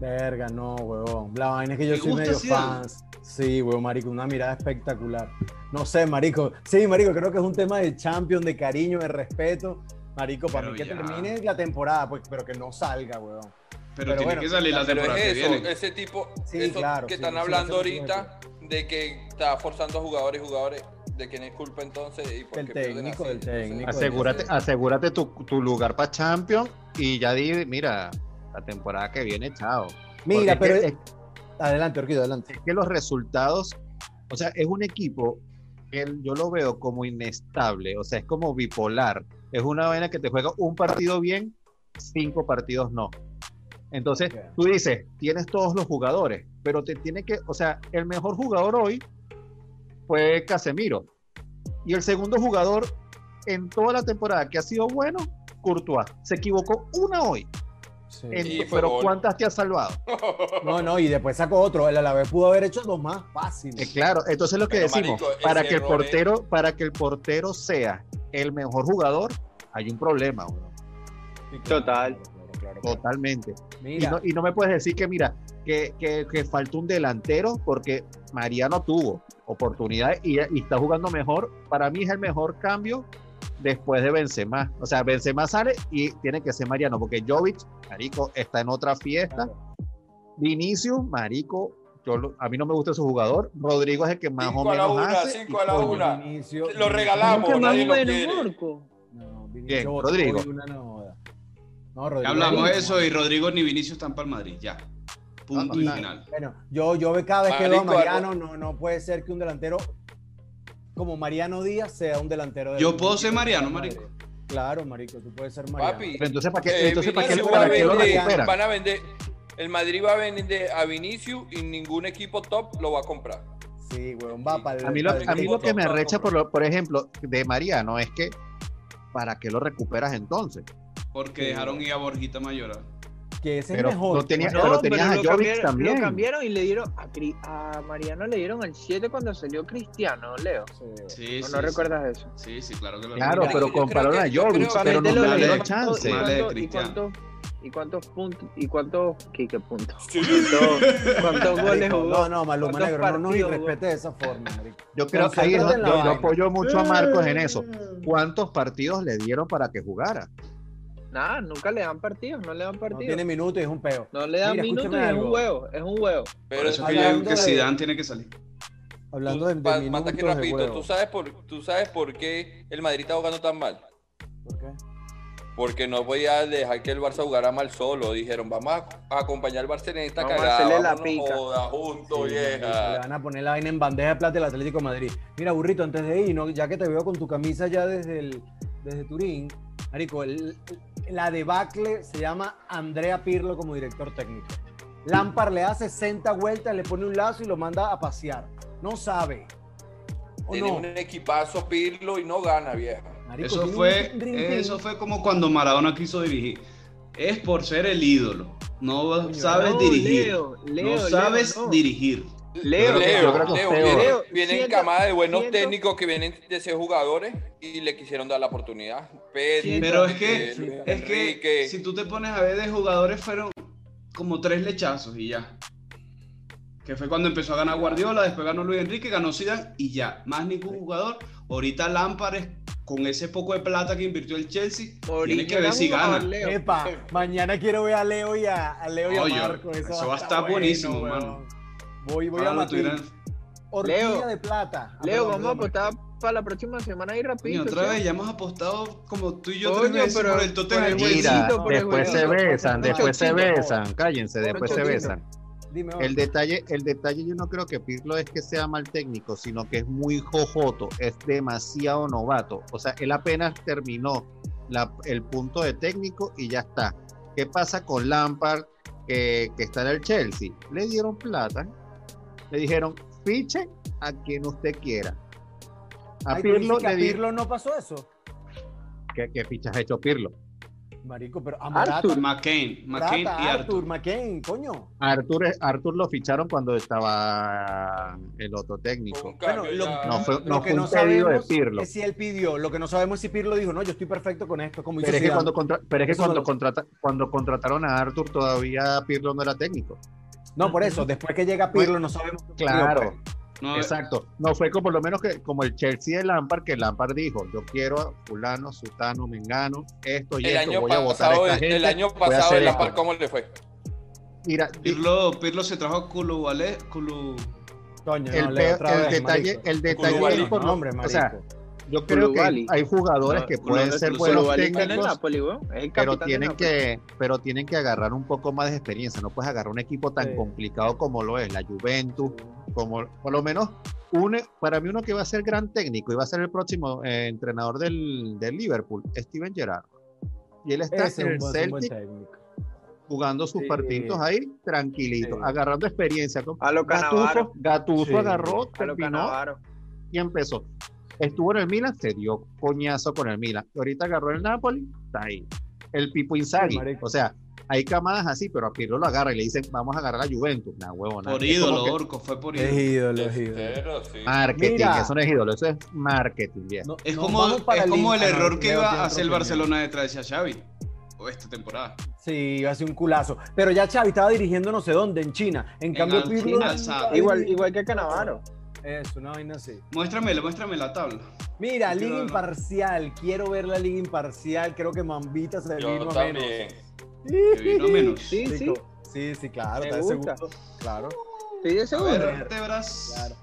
Verga, no, huevón. La vaina es que yo ¿Te soy medio Zidane? fans. Sí, huevón, marico, una mirada espectacular. No sé, marico. Sí, marico, creo que es un tema de champion, de cariño, de respeto. Marico, para Pero mí que termine la temporada, pues, pero que no salga, huevón. Pero, Pero tiene bueno, que salir la Pero temporada es que eso, viene. ese tipo, Sí, eso claro, que sí, están sí, hablando ahorita de que está forzando a jugadores y jugadores, de quién es culpa entonces y por qué pierden técnico, así. Entonces, técnico. Asegúrate, asegúrate tu, tu lugar para Champions y ya di, mira, la temporada que viene, chao. Mira, Porque pero. es que- Adelante, Orquido, adelante. es que los resultados, o sea, es un equipo yo lo veo como inestable, o sea, es como bipolar. Es una vaina que te juega un partido bien, cinco partidos no. Entonces, tú dices, tienes todos los jugadores, pero te tiene que, o sea, el mejor jugador hoy fue Casemiro. Y el segundo jugador en toda la temporada que ha sido bueno, Courtois. Se equivocó una hoy. Sí. En- pero gol. ¿cuántas te ha salvado? No, no, y después sacó otro. El Alavés pudo haber hecho dos más fácil. Eh, claro, entonces lo que Pero, decimos, marico, para que el es- portero, para que el portero sea el mejor jugador, hay un problema, Total. claro, claro, claro. totalmente. Y no, y no me puedes decir que, mira, que, que, que falta un delantero porque Mariano tuvo oportunidades y, y está jugando mejor. Para mí es el mejor cambio después de Benzema. O sea, Benzema sale y tiene que ser Mariano porque Jovic, marico, está en otra fiesta. Vinicius, marico, yo a mí no me gusta su jugador. Rodrigo es el que más Cinco o a la menos una, hace. cinco a la una. Vinicio- Lo regalamos. No, botó Rodrigo. una, no Rodrigo. hablamos de eso y Rodrigo ni Vinicius están para el Madrid. Ya. Punto Ah, y final. Bueno, yo, yo ve- cada vez que veo a Mariano, no, no puede ser que un delantero como Mariano Díaz sea un delantero. de Yo puedo ser Mariano, marico. Claro, marico, tú puedes ser Mariano. Papi, Pero entonces, ¿para qué, eh, entonces, ¿para qué, para lo recuperan? Van a vender. El Madrid va a vender a Vinicius y ningún equipo top lo va a comprar. Sí, weón, va para el. A mí, lo, para a mí lo que top. me arrecha, por, lo- por ejemplo, de Mariano es que, ¿para qué lo recuperas entonces? Porque Sí. dejaron ir a Borjita Mayora. Que ese Pero es mejor. no tenía- Bueno, pero No, tenías pero a lo Jovic cambiaron, también. lo cambiaron y le dieron a, Cri- a Mariano le dieron el 7 cuando salió Cristiano, Leo. sí. Sí, ¿O sí. no sí. recuerdas eso? Sí, sí, claro que lo Claro, pero yo compararon a Jovic, creo- pero no le dieron chance. ¿Y cuántos- y Cristiano. cuántos y cuántos puntos y cuántos qué, qué puntos? ¿Cuántos, cuántos goles jugó? No, no, Maluma ¿Cuántos Negro, no nos irrespete de esa forma, marico. Yo creo que ahí yo, yo apoyo mucho a Marcos en eso. ¿Cuántos partidos le dieron para que jugara? Nada, nunca le dan partidos, no le dan No partidos. tiene minutos y es un peo. No le dan Mira, minutos y es un huevo, es un huevo. Por Pero eso es que yo hablando digo que de- Zidane tiene que salir. Hablando de, de Pa- minutos mata de rapidito, huevo. ¿tú sabes, por, ¿tú sabes por qué el Madrid está jugando tan mal? ¿Por qué? Porque no podía dejar que el Barça jugara mal solo. Dijeron, vamos a a acompañar al Barça en esta Vamos a cagada. hacerle la pica". joda, Sí, marico, Le van a poner la vaina en bandeja de plata del Atlético de Madrid. Mira, burrito, antes de ir, ¿no? ya que te veo con tu camisa ya desde, el, desde Turín, Marico, el- la debacle se llama Andrea Pirlo como director técnico. Lampard le da 60 vueltas, le pone un lazo y lo manda a pasear. No sabe. ¿O Tiene no? un equipazo Pirlo y no gana, vieja. Marico, Eso fue, eso fue como cuando Maradona quiso dirigir. Es por ser el ídolo. No Coño, sabes No, dirigir. Leo, Leo, no Leo, sabes no. dirigir. Leo, Yo creo que- Leo, Leo, viene, Leo, viene siento- encamada de buenos siento- técnicos que vienen de ser jugadores y le quisieron dar la oportunidad. Pero es que, es que Enrique. si tú te pones a ver de jugadores fueron como tres lechazos y ya. Que fue cuando empezó a ganar Guardiola, después ganó Luis Enrique, ganó Zidane y ya. Más ningún jugador. Ahorita Lampard es- con ese poco de plata que invirtió el Chelsea, tiene que ver si gana. Epa, mañana quiero ver a Leo y a, a Leo y a Marco. eso va a estar buenísimo, bueno, mano. Voy, voy Ojalá a Horquilla Leo. de plata. Leo, vamos a apostar para la próxima semana ahí Coño, rapidito. otra ¿sí? vez, ya hemos apostado como tú y yo Coño, tres veces pero- por el Tottenham. Chelsea. Mira, después se besan, después se besan. Cállense, después se besan. Dime, El detalle, el detalle yo no creo que Pirlo es que sea mal técnico, sino que es muy jojoto, es demasiado novato. O sea, él apenas terminó la- el punto de técnico y ya está. ¿Qué pasa con Lampard, que, que está en el Chelsea? Le dieron plata, le dijeron, fiche a quien usted quiera. A Ay, ¿tú dices Pirlo que a Pirlo no pasó eso. ¿Qué, qué fichas ha hecho Pirlo? Marico, pero a Morata, Arthur, McCain, McCain y Arthur, Arthur. McCain, coño. Arthur, Arthur lo ficharon cuando estaba el otro técnico. Bueno, lo-. No fue- Lo no que fue no un pedido de sabemos Pirlo. es si él pidió. Lo que no sabemos es si Pirlo dijo, no, yo estoy perfecto con esto, como Pero es que, cuando, contra- pero es que cuando, contrata- cuando contrataron a Arthur todavía Pirlo no era técnico. No, por eso, después que llega Pirlo no sabemos. Claro, pues. No, exacto. No fue como por lo menos que como el Chelsea de Lampard, que Lampard dijo, yo quiero a fulano, sutano, mengano, esto y El esto, año voy a votar a gente. el año pasado el esto". Lampard, ¿cómo le fue? Mira, Pirlo, Pirlo se trajo a Koulibaly, Kulu, Coño, el, no, el vez, detalle, el detalle Koulibaly, es por No, lo- hombre, o sea. Yo creo que hay jugadores No, que pueden no, ser no, buenos técnicos, Napoli, pero tienen que pero tienen que agarrar un poco más de experiencia no puedes agarrar un equipo tan Sí. complicado como lo es la Juventus como por lo menos un, para mí uno que va a ser gran técnico y va a ser el próximo eh, entrenador del, del Liverpool Steven Gerrard y él está Ese en es un Celtic técnico. jugando sus Sí. partidos ahí tranquilito Sí. agarrando experiencia A lo Gattuso. Gattuso Sí. agarró A lo terminó y empezó estuvo en el Milan, se dio coñazo con el Milan. Y ahorita agarró el Napoli, está ahí. El Pipo Inzaghi, Sí, o sea, hay camadas así, pero a Pirlo lo agarra y le dicen, vamos a agarrar a Juventus. Nah, huevo, Por ídolo, Orco, fue por Es ídolo. ídolo, es ídolo. Tercero, sí. Marketing, Mira. eso no es ídolo, eso es marketing. No- Es como, es como el Liga. Ah, error que tiene a hacer el Barcelona de traerse a Xavi. O esta temporada. Sí, iba a ser un culazo. Pero ya Xavi estaba dirigiendo no sé dónde, en China. En, En cambio, Pirlo... Igual, igual que Canavaro. Eso, una vaina así. Muéstrame, muéstrame la tabla. Mira, liga imparcial. Quiero ver la liga imparcial. Creo que Mambita se Yo vino menos. Que vino menos. Sí, sí. Sí, sí, claro. Me está segundo. Claro, Estoy de seguro. vértebras. claro.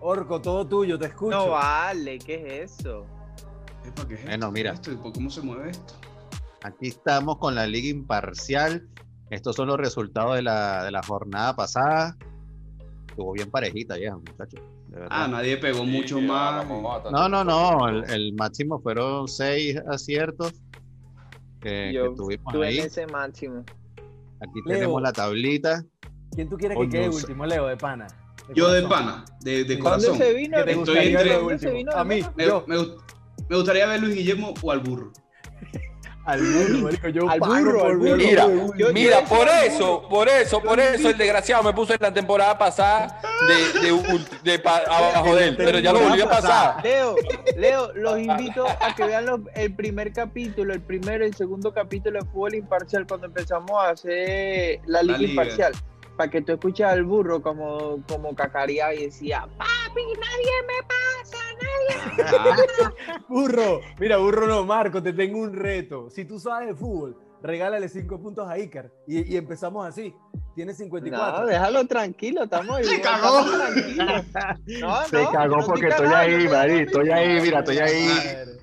Orco, todo tuyo, te escucho. No vale, ¿qué es eso? Epa, ¿qué es Bueno, esto? mira. ¿Esto? ¿Y por ¿Cómo se mueve esto? Aquí estamos con la liga imparcial. Estos son los resultados de la, de la jornada pasada. Estuvo bien parejita ya, muchachos. De. Ah, nadie pegó Sí, mucho más. No, no, no. El, el máximo fueron seis aciertos que, que Yo tuvimos estuve ahí. en ese máximo. Aquí Leo. tenemos la tablita. ¿Quién tú quieres que quede último, Leo, de pana? Yo de pana, de, de Sí. corazón. ¿Dónde se vino? ¿Qué te Estoy entre- de ¿Dónde se último? vino? A mí, Me, me gustaría ver Luis Guillermo o al burro. al burro, marico, yo Al burro, al burro. Mira, de. Yo- Mira, yo por eso, por eso, por eso el desgraciado me puso en la temporada pasada de, de, de pa- abajo de él, pero ya lo volvió a pasar. Leo, Leo, los invito a que vean los- el primer capítulo, el primero y el segundo capítulo de Fútbol Imparcial cuando empezamos a hacer la Liga, liga. Imparcial. Para que tú escuches al burro como, como cacareaba y decía, papi, nadie me pasa, nadie. Burro, mira, burro no, Marco, te tengo un reto. Si tú sabes de fútbol, regálale cinco puntos a Icar y, y empezamos así. Tienes 54. No, déjalo tranquilo, estamos Se igual, cagó. No, Se no, cagó porque estoy estoy ahí, Mari, no, estoy ahí, mira, estoy ahí. Madre.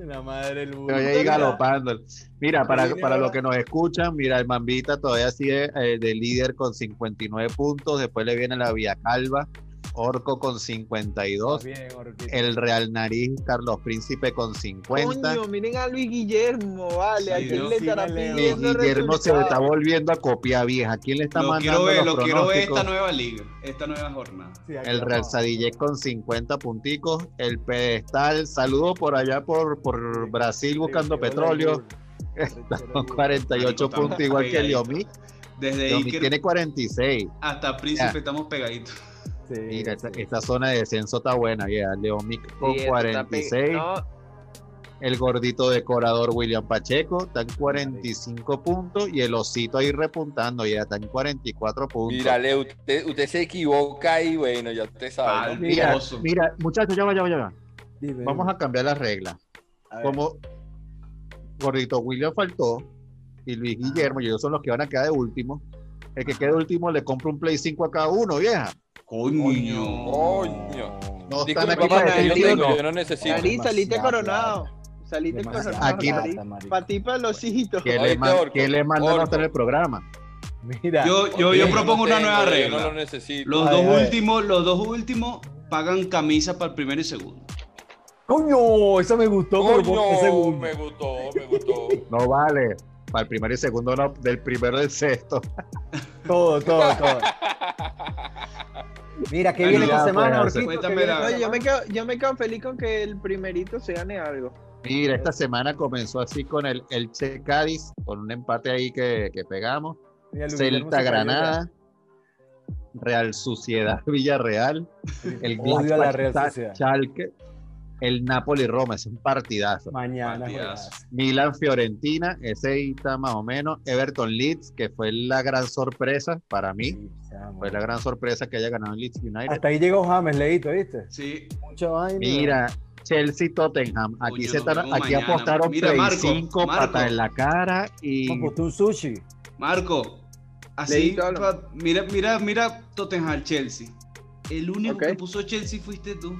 La madre del burro. Estoy ahí galopando. Mira, para, para los que nos escuchan, mira, el Mambita todavía sigue eh, de líder con 59 puntos. Después le viene la Vía Calva, Orco con 52. Bien. El Real Nariz, Carlos Príncipe con 50. Coño, miren a Luis Guillermo, vale, Sí, ¿a quién le sí estará pidiendo Guillermo se está volviendo a copiar vieja. ¿Quién le está Lo mandando quiero ver, los lo quiero ver esta nueva liga, esta nueva jornada. Sí, El. Real Sadillé con 50 punticos. El pedestal, saludo por allá por, por Brasil buscando petróleo. con 48 Marico, estamos puntos, igual que. Liomi. Desde Liomi Iker tiene 46. hasta Príncipe Ya. estamos pegaditos. Sí, Mira, esta, zona de descenso está buena. ya Leomic con Sí, esto está pe- 46. No, El gordito decorador William Pacheco está en 45 puntos. Y el osito ahí repuntando, ya está en 44 puntos. Mira, Leo, usted, usted se equivoca y bueno, ya usted sabe. ¿no? mira, muchachos, ya va, ya va, ya va. Dime, Vamos a cambiar las reglas. Como gordito William faltó y Luis Guillermo y ellos son los que van a quedar de último. El que quede último le compra un Play 5 a cada uno, vieja. Coño. Coño. No están Disculpa, aquí para que yo, tengo, no. yo no necesito. Saliste coronado. Saliste coronado. Aquí- Nariz. plata, marico. Pa' ti, pa' los hijitos. ¿Quién le, man- quién le manda a tener el programa? Mira, Yo, yo, yo no propongo una tengo, nueva yo regla. no lo necesito. Los dos últimos, los dos últimos pagan camisa para el primero y segundo. coño, eso me gustó. qué Coño, me gustó, me gustó. No vale. Para el primero y segundo, no, del primero y del sexto. Todo, todo, todo. Mira, ¿qué viene esta semana, pues, Orquito? cuéntame ¿Qué viene la- esta No, yo, me quedo, yo me quedo feliz con que el primerito se gane algo. Mira, esta semana comenzó así con el Elche Cádiz, con un empate ahí que, que pegamos. Mira, Celta Granada, Real Sociedad Villarreal, el Odio a la Real Sociedad. Schalke, el Napoli Roma, es un partidazo. Mañana. Partidazo. juegas. Milan Fiorentina, ese ahí está más o menos. Everton Leeds, que fue la gran sorpresa para mí. Sí. Fue la gran sorpresa que haya ganado el Leeds United. Hasta ahí llegó James, leíto, ¿viste? Sí, Mucha vaina. Mira, Chelsea Tottenham. Aquí, se vemos aquí mañana. apostaron Mira, Marco, 5, Marco. pata en la cara y Apostó un sushi. Marco. Así, mira, mira, mira Tottenham Chelsea. El único que puso Chelsea fuiste tú.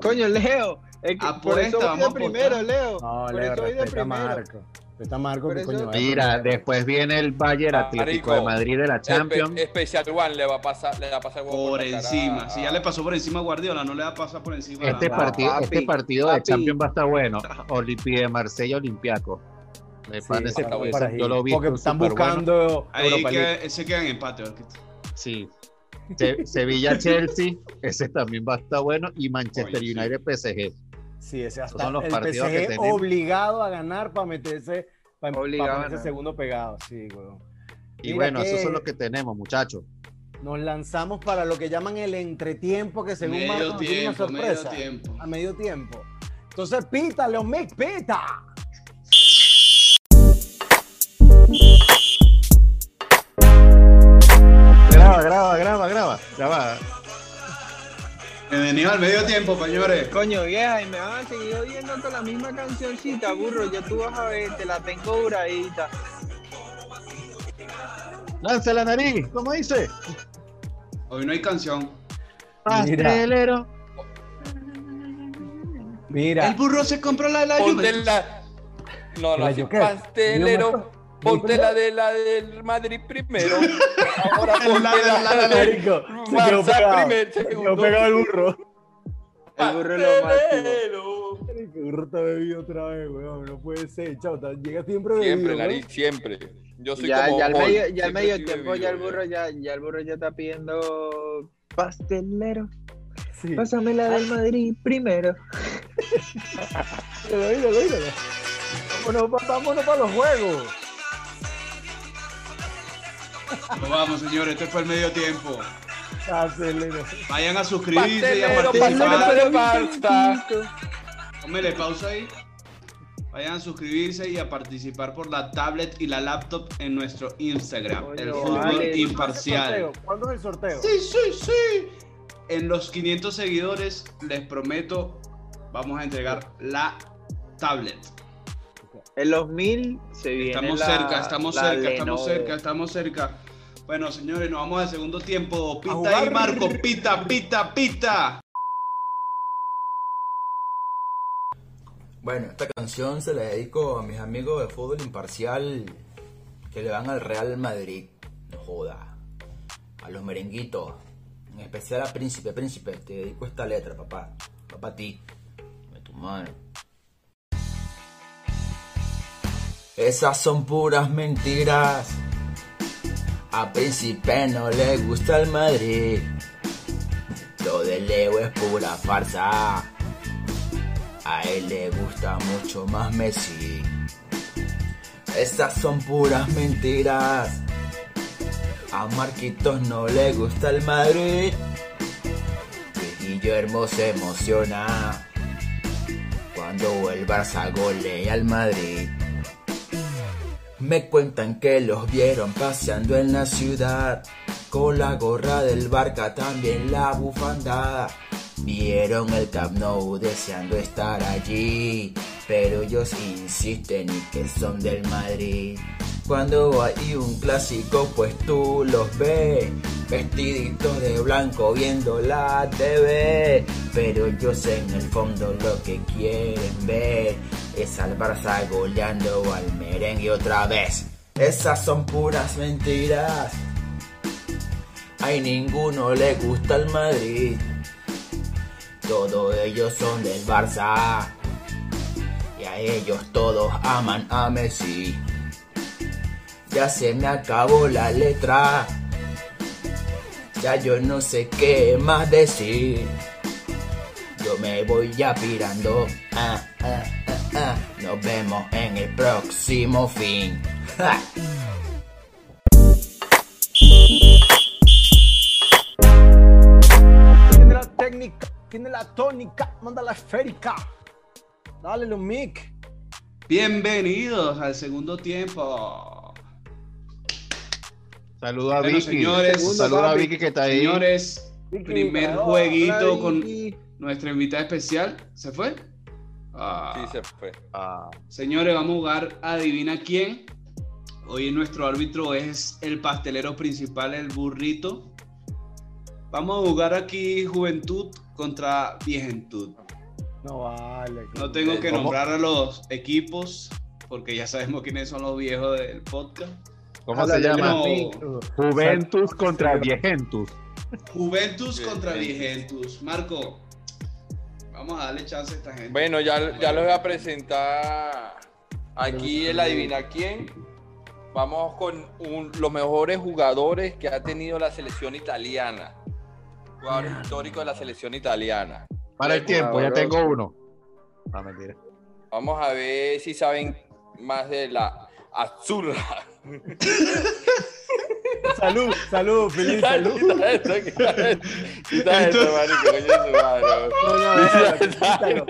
Coño, Leo. es que por eso voy de vamos a primero. Leo. No, por Leo, eso voy de respeta a primero. Marco. Respeta a Marco, Por que coño. mira, primero. después viene el Bayern Marico, Atlético de Madrid de la Champions. Espe- Special One le va a pasar, le va a pasar Por encima. Si ya le pasó por encima a Guardiola, no le va a pasar por encima Este, partido, papi, este partido de. Champions va a estar bueno. Olympique de Marsella Olympiaco. Me Sí, parece está que yo lo vi. Porque están buscando Ahí Europa League. que, ese queda en empate. Orquito. Sí. Se- Sevilla-Chelsea, ese también va a estar bueno. Y Manchester Oye, sí. United-PSG. Sí, ese Esos hasta son los el partidos que PSG tenemos. obligado a ganar para meterse, para, ganar. segundo pegado. Sí, weón. Y Mira bueno, esos son los que tenemos, muchachos. Nos lanzamos para lo que llaman el entretiempo, que según Medio Marcos nos tiene una tiempo, medio sorpresa. tiempo. A medio tiempo. Entonces, pita, Leon Mick, pita. Graba, graba, graba, graba. graba. Bienvenido al medio tiempo, señores. Coño, vieja, y me van a seguir oyendo con la misma cancioncita, burro. Ya tú vas a ver, te la tengo duradita. Lanza la nariz, ¿cómo dice? Hoy no hay canción. Pastelero. Mira, El burro se compró la de la Ponte la. No, no, pastelero. Ponte la de la del Madrid primero. Ahora ponte La de- la, la de- Marico, se quedó pegado. primer, Se quedó pegado el burro. El burro es lo máximo. El burro está bebido otra vez, weón. No puede ser, chao. Llega siempre bebido. Siempre, nariz, siempre. Yo soy Ya, como ya al medio, ya al medio tiempo, bebido, ya el burro ya, ya el burro ya está pidiendo pastelero. Sí. Pásame la del Madrid primero. Vámonos, vámonos para los juegos. Pues vamos, señores, este fue el medio tiempo. Vayan a suscribirse y a Pastelero, pastelero participar. Póngale pausa ahí. Vayan a suscribirse y a participar por la tablet y la laptop en nuestro Instagram, el fútbol vale. imparcial. ¿Cuándo es el sorteo? Sí, sí, sí. En los 500 seguidores, les prometo, vamos a entregar la tablet. En los mil se viene Estamos la- cerca, estamos la cerca, estamos cerca, estamos cerca. Bueno, señores, nos vamos al segundo tiempo. Pita ahí, Marco, pita, pita, pita. Bueno, esta canción se la dedico a mis amigos de fútbol imparcial que le van al Real Madrid. No joda. A los merenguitos. En especial a Príncipe. Príncipe, te dedico esta letra, papá. Papá a ti. De tu mano. Esas son puras mentiras. A Príncipe no le gusta el Madrid. Lo de Leo es pura farsa. A él le gusta mucho más Messi. Esas son puras mentiras. A Marquitos no le gusta el Madrid. Y Guillermo se emociona cuando el Barça golea al Madrid. Me cuentan que los vieron paseando en la ciudad. Con la gorra del Barca también la bufanda. Vieron el Camp Nou deseando estar allí, pero ellos insisten y que son del Madrid. Cuando hay un clásico, pues tú los ves, vestiditos de blanco viendo la TV. Pero ellos en el fondo lo que quieren ver es al Barça goleando al merengue otra vez. Esas son puras mentiras. Ay, ninguno le gusta el Madrid. Todos ellos son del Barça. Y a ellos todos aman a Messi. Ya se me acabó la letra. Ya yo no sé qué más decir. Yo me voy ya pirando. Ah, ah, ah, ah. Nos vemos en el próximo fin. Ja. Tiene la técnica, tiene la tónica, manda la esférica. Dale, los mic. Bienvenidos al segundo tiempo. Saludos a Bueno, Vicky. señores, Saludos a. Vicky que está ahí. Señores, Vicky, primer jueguito Hola, con nuestra invitada especial. ¿Se fue? Ah. Sí, se fue. Ah, Señores, vamos a jugar Adivina quién. Hoy nuestro árbitro es el pastelero principal, el burrito. Vamos a jugar aquí Juventud contra Viejentud. No vale. No tengo que ¿Cómo? nombrar a los equipos porque ya sabemos quiénes son los viejos del podcast. ¿Cómo se llama? No. Juventus contra Viejentus. Juventus contra. Viejentus. Marco, vamos a darle chance a esta gente. Bueno, ya, ya les voy a presentar aquí el adivina quién. Vamos con un- los mejores jugadores que ha tenido la selección italiana. Jugadores históricos de la selección italiana. Para el tiempo, ya tengo uno. No, mentira. Vamos a ver si saben más de la Azzurra. Salud, salud, feliz salud. Quita esto, quita esto, quita esto, marico, coño su madre. No, no, no.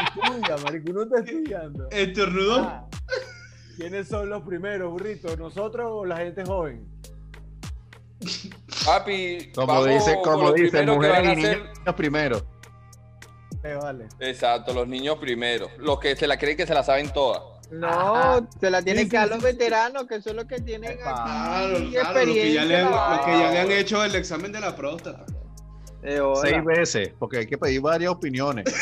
Estudia, marico, uno está estudiando. Estornudó. Ah, ¿Quiénes son los primeros, burrito? ¿Nosotros o la gente joven? Papi, Como dice, como los dice, primeros que mujeres y niños ser- primero. Eh, vale. Exacto, los niños primero. Los que se la creen que se la saben todas. No, Ajá. se la tienen Sí, que sí, dar sí, los sí. veteranos, que son los que tienen Epa. Claro, aquí claro, los que ya le han, experiencia. los que ya le han hecho el examen de la próstata. Eh. Seis veces, porque hay que pedir varias opiniones.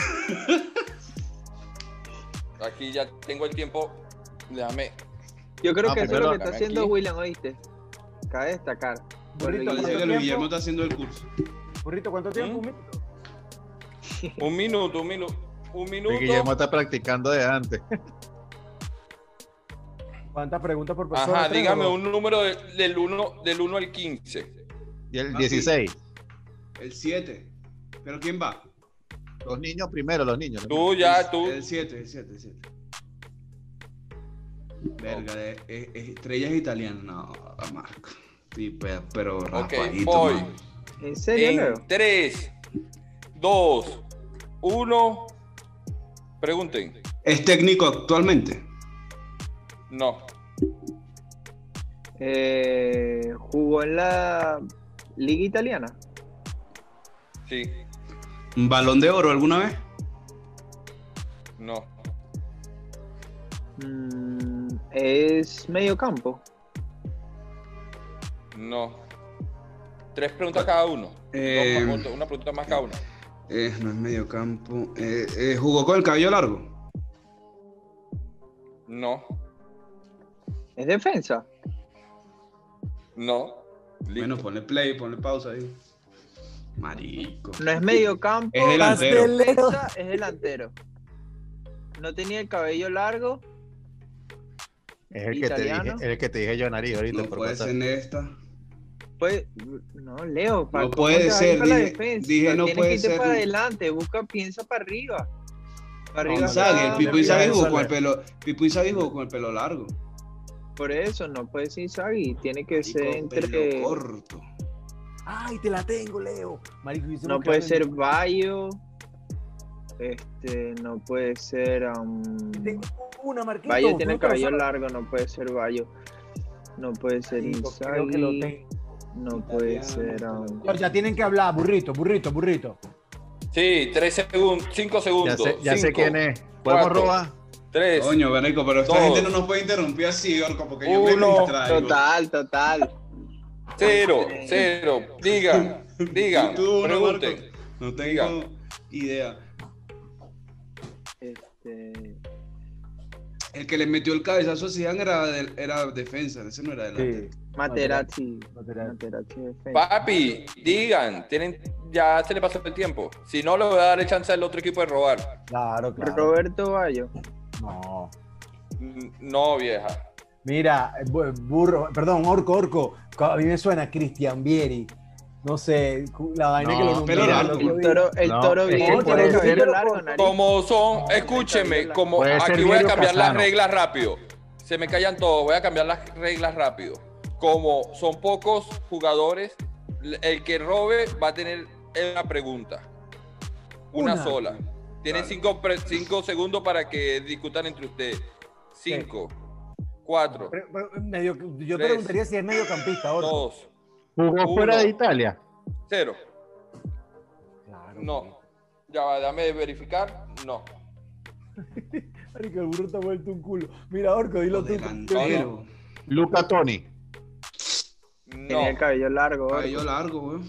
Aquí ya tengo el tiempo. Déjame. Yo creo Ah, que eso es lo que está haciendo aquí. William, ¿oíste? Cabe destacar. Burrito. Guillermo está haciendo el curso. Burrito, ¿cuánto tiempo? ¿Mm? Un minuto. Un minuto, un minuto. Un Y minuto. Guillermo está practicando de antes. ¿Cuántas preguntas por persona? Ajá, ¿Tres o dígame un número de- del 1 del 1 al 15. Y el Ah, 16. El 7. ¿Pero quién va? Los niños primero, los niños. los Tú ya, tú. El 7, el 7, el 7. Verga, de- es- es estrellas italianas. No, Marco. Sí, pe- pero Ok, raspadito, voy. mano. ¿En serio? En 3, 2, 1. Pregunten. ¿Es técnico actualmente? No. Eh, ¿Jugó en la Liga Italiana? Sí. ¿Un balón de oro alguna vez? No. Mm, ¿Es medio campo? No. Tres preguntas cada uno. Eh, Dos más- una pregunta más cada uno. Eh, no es medio campo. Eh, eh, ¿Jugó con el cabello largo? No. ¿Es defensa? No. Listo. Bueno, ponle play, ponle pausa ahí. Marico. No es medio campo. Es delantero. es delantero. No tenía el cabello largo. Es el que, te dije, el que te dije yo, Nariz, ahorita. No por puede WhatsApp. ser en esta. Pues, no, Leo, ¿para No puede ser, para la dije- defensa? dije no puede que irte ser. para adelante, busca, piensa para arriba. Para arriba el Pipo le Inzaghi pide jugó con el pelo. Pipo jugó con el pelo largo. Por eso, no puede ser Inzaghi, tiene que ser entre... corto. Ay, te la tengo, Leo. Marico, No puede ser Bayo. Este, no puede ser... um, Tengo una marquita. Bayo tiene el cabello largo, no puede ser Bayo. No puede ser Creo que lo Inzaghi. tengo. No puede ser... um, Ya tienen que hablar, burrito, burrito, burrito. Sí, tres segundos, cinco Ya segundos. sé, ya sé quién es. ¿Podemos cuatro, robar? Tres. Coño, Benico, pero esta Dos. gente no nos puede interrumpir así, Orco, porque yo Uno. me distraigo. Total, total. Cero, cero. Digan, digan, Tú, pregunten. No tengo Digan. idea. Este, El que le metió el cabezazo a Zidane era, del- era defensa, ese no era delante. Sí. Materazzi. Materazzi. Materazzi defensa. Papi, digan, tienen, ya se le pasó el tiempo. Si no, le voy a dar el chance al otro equipo de robar. Claro, claro. Roberto Bayo. No. Mm, No, vieja. Mira, bu- burro, perdón, orco, orco. A mí me suena Cristian Vieri. No sé, la vaina No, que lo largo. el toro, el No, toro es que bien puede tiene ser- cabello largo, nariz. Como son, escúcheme, como aquí voy a cambiar las reglas rápido. Se me callan todos, voy a cambiar las reglas rápido. Como son pocos jugadores, el que robe va a tener una pregunta. Una, Una. sola. Tienen cinco, pre- cinco segundos para que discutan entre ustedes. Cinco, cuatro, Pero- pero medio- yo te Tres. preguntaría si es mediocampista, orco. dos, ¿Jugó Uno. fuera de Italia? cero. Claro. No. Ya va, dame verificar. No. Marico, el burro está vuelto un culo. Mira, orco, dilo tú. Luca Toni. No. Tenía el cabello largo. Cabello largo, weón.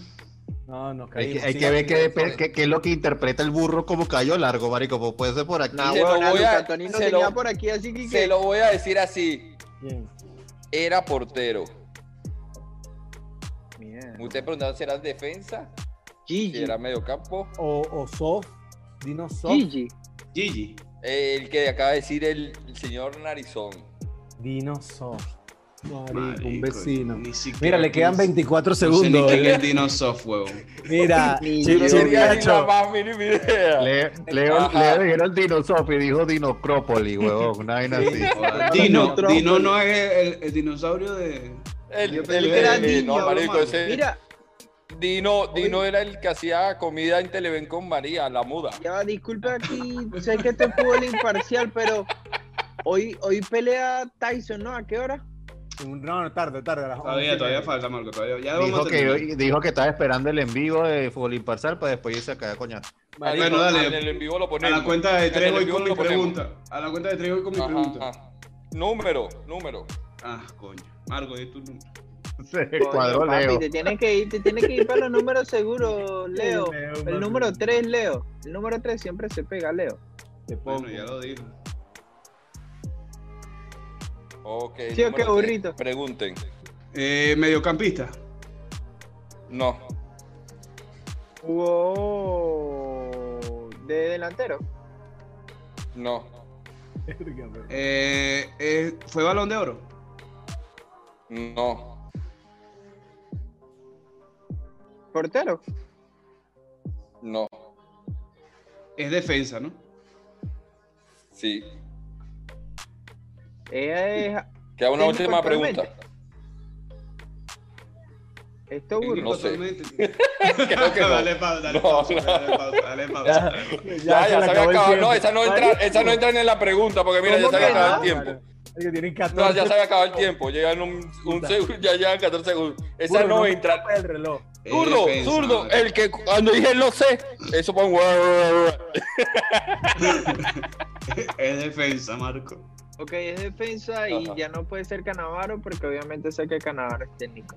No, nos Hay, que- hay sí. que ver qué, es lo que interpreta el burro como callo largo, marico. Pues puede ser por aquí. Se lo voy a- Luca Toni no se tenía lo- por aquí, así que... Se lo voy a decir así. Bien. Era portero. Mierda. Usted preguntaba si era defensa, si Gigi. era mediocampo. O, o soft. Dinos soft. Gigi. Gigi. El que acaba de decir el, el señor Narizón. Dinos soft. Marico, Marico, un vecino. Mira, le quedan sé- 24 No sé segundos. ni ¿eh? es Dinosoft, huevón. Mira, Ni chi- yo. No tenía ni la muchacho, más mínima idea. Le, Leo, Ajá. Leo dijeron Dinosoft y dijo Dinocrópoli, huevón. Una vaina así. Dino, Dino- no es el, el dinosaurio de. El, el- el- niño, no, marico, ese Mira, Dino, Dino era el que hacía comida en Televen con María, la muda. ya va, disculpe aquí, sé que este fútbol imparcial, pero hoy, hoy pelea Tyson, ¿no? ¿A qué hora? Un- no, no, tarde, tarde. a las Todavía, 11. todavía falta, Marco. Todavía. Ya vamos Dijo a que, dijo que estaba esperando el en vivo de Fútbol Imparcial para después irse a caer coñazo. Marico, Bueno, dale. En el en vivo lo A ponemos. la cuenta de tres voy con mi pregunta. A la cuenta de tres voy con mi Ajá, pregunta. ajá. Número, número. Ah, coño. Marco, di tu número. Se Coño, cuadró papi, Leo. te tienes que ir, te tienes que ir para los números seguros, Leo. Leo, El número 3, Leo. El número 3 siempre se pega, Leo. Te pongo. Bueno, ya lo dijo. Ok. ¿Sí o qué, burrito? Pregunten. Eh, mediocampista. No, Jugó de delantero. no, Eh, eh, ¿Fue balón de oro? no, Portero. no. Es defensa, ¿no? Sí. Ella es Queda una última pregunta. esto. No sé. Creo que no. dale pausa, dale No, pausa, no. dale pausa, dale pausa. Ya, ya, se había acabado. No, esa no entra, esa no entra en la pregunta porque mira, ya ¿Cómo se había que acabado el tiempo. Es que tienen 14. No, ya se había acabado el tiempo. Llegan un, un segundo, ya llegan 14 segundos. Esa Burro, no entra. El reloj. Es Zurdo, defensa, zurdo, el que cuando dije lo sé, eso pon Es defensa, Marco. Ok, es defensa y ya no puede ser Canavaro porque obviamente sé que Canavaro es técnico.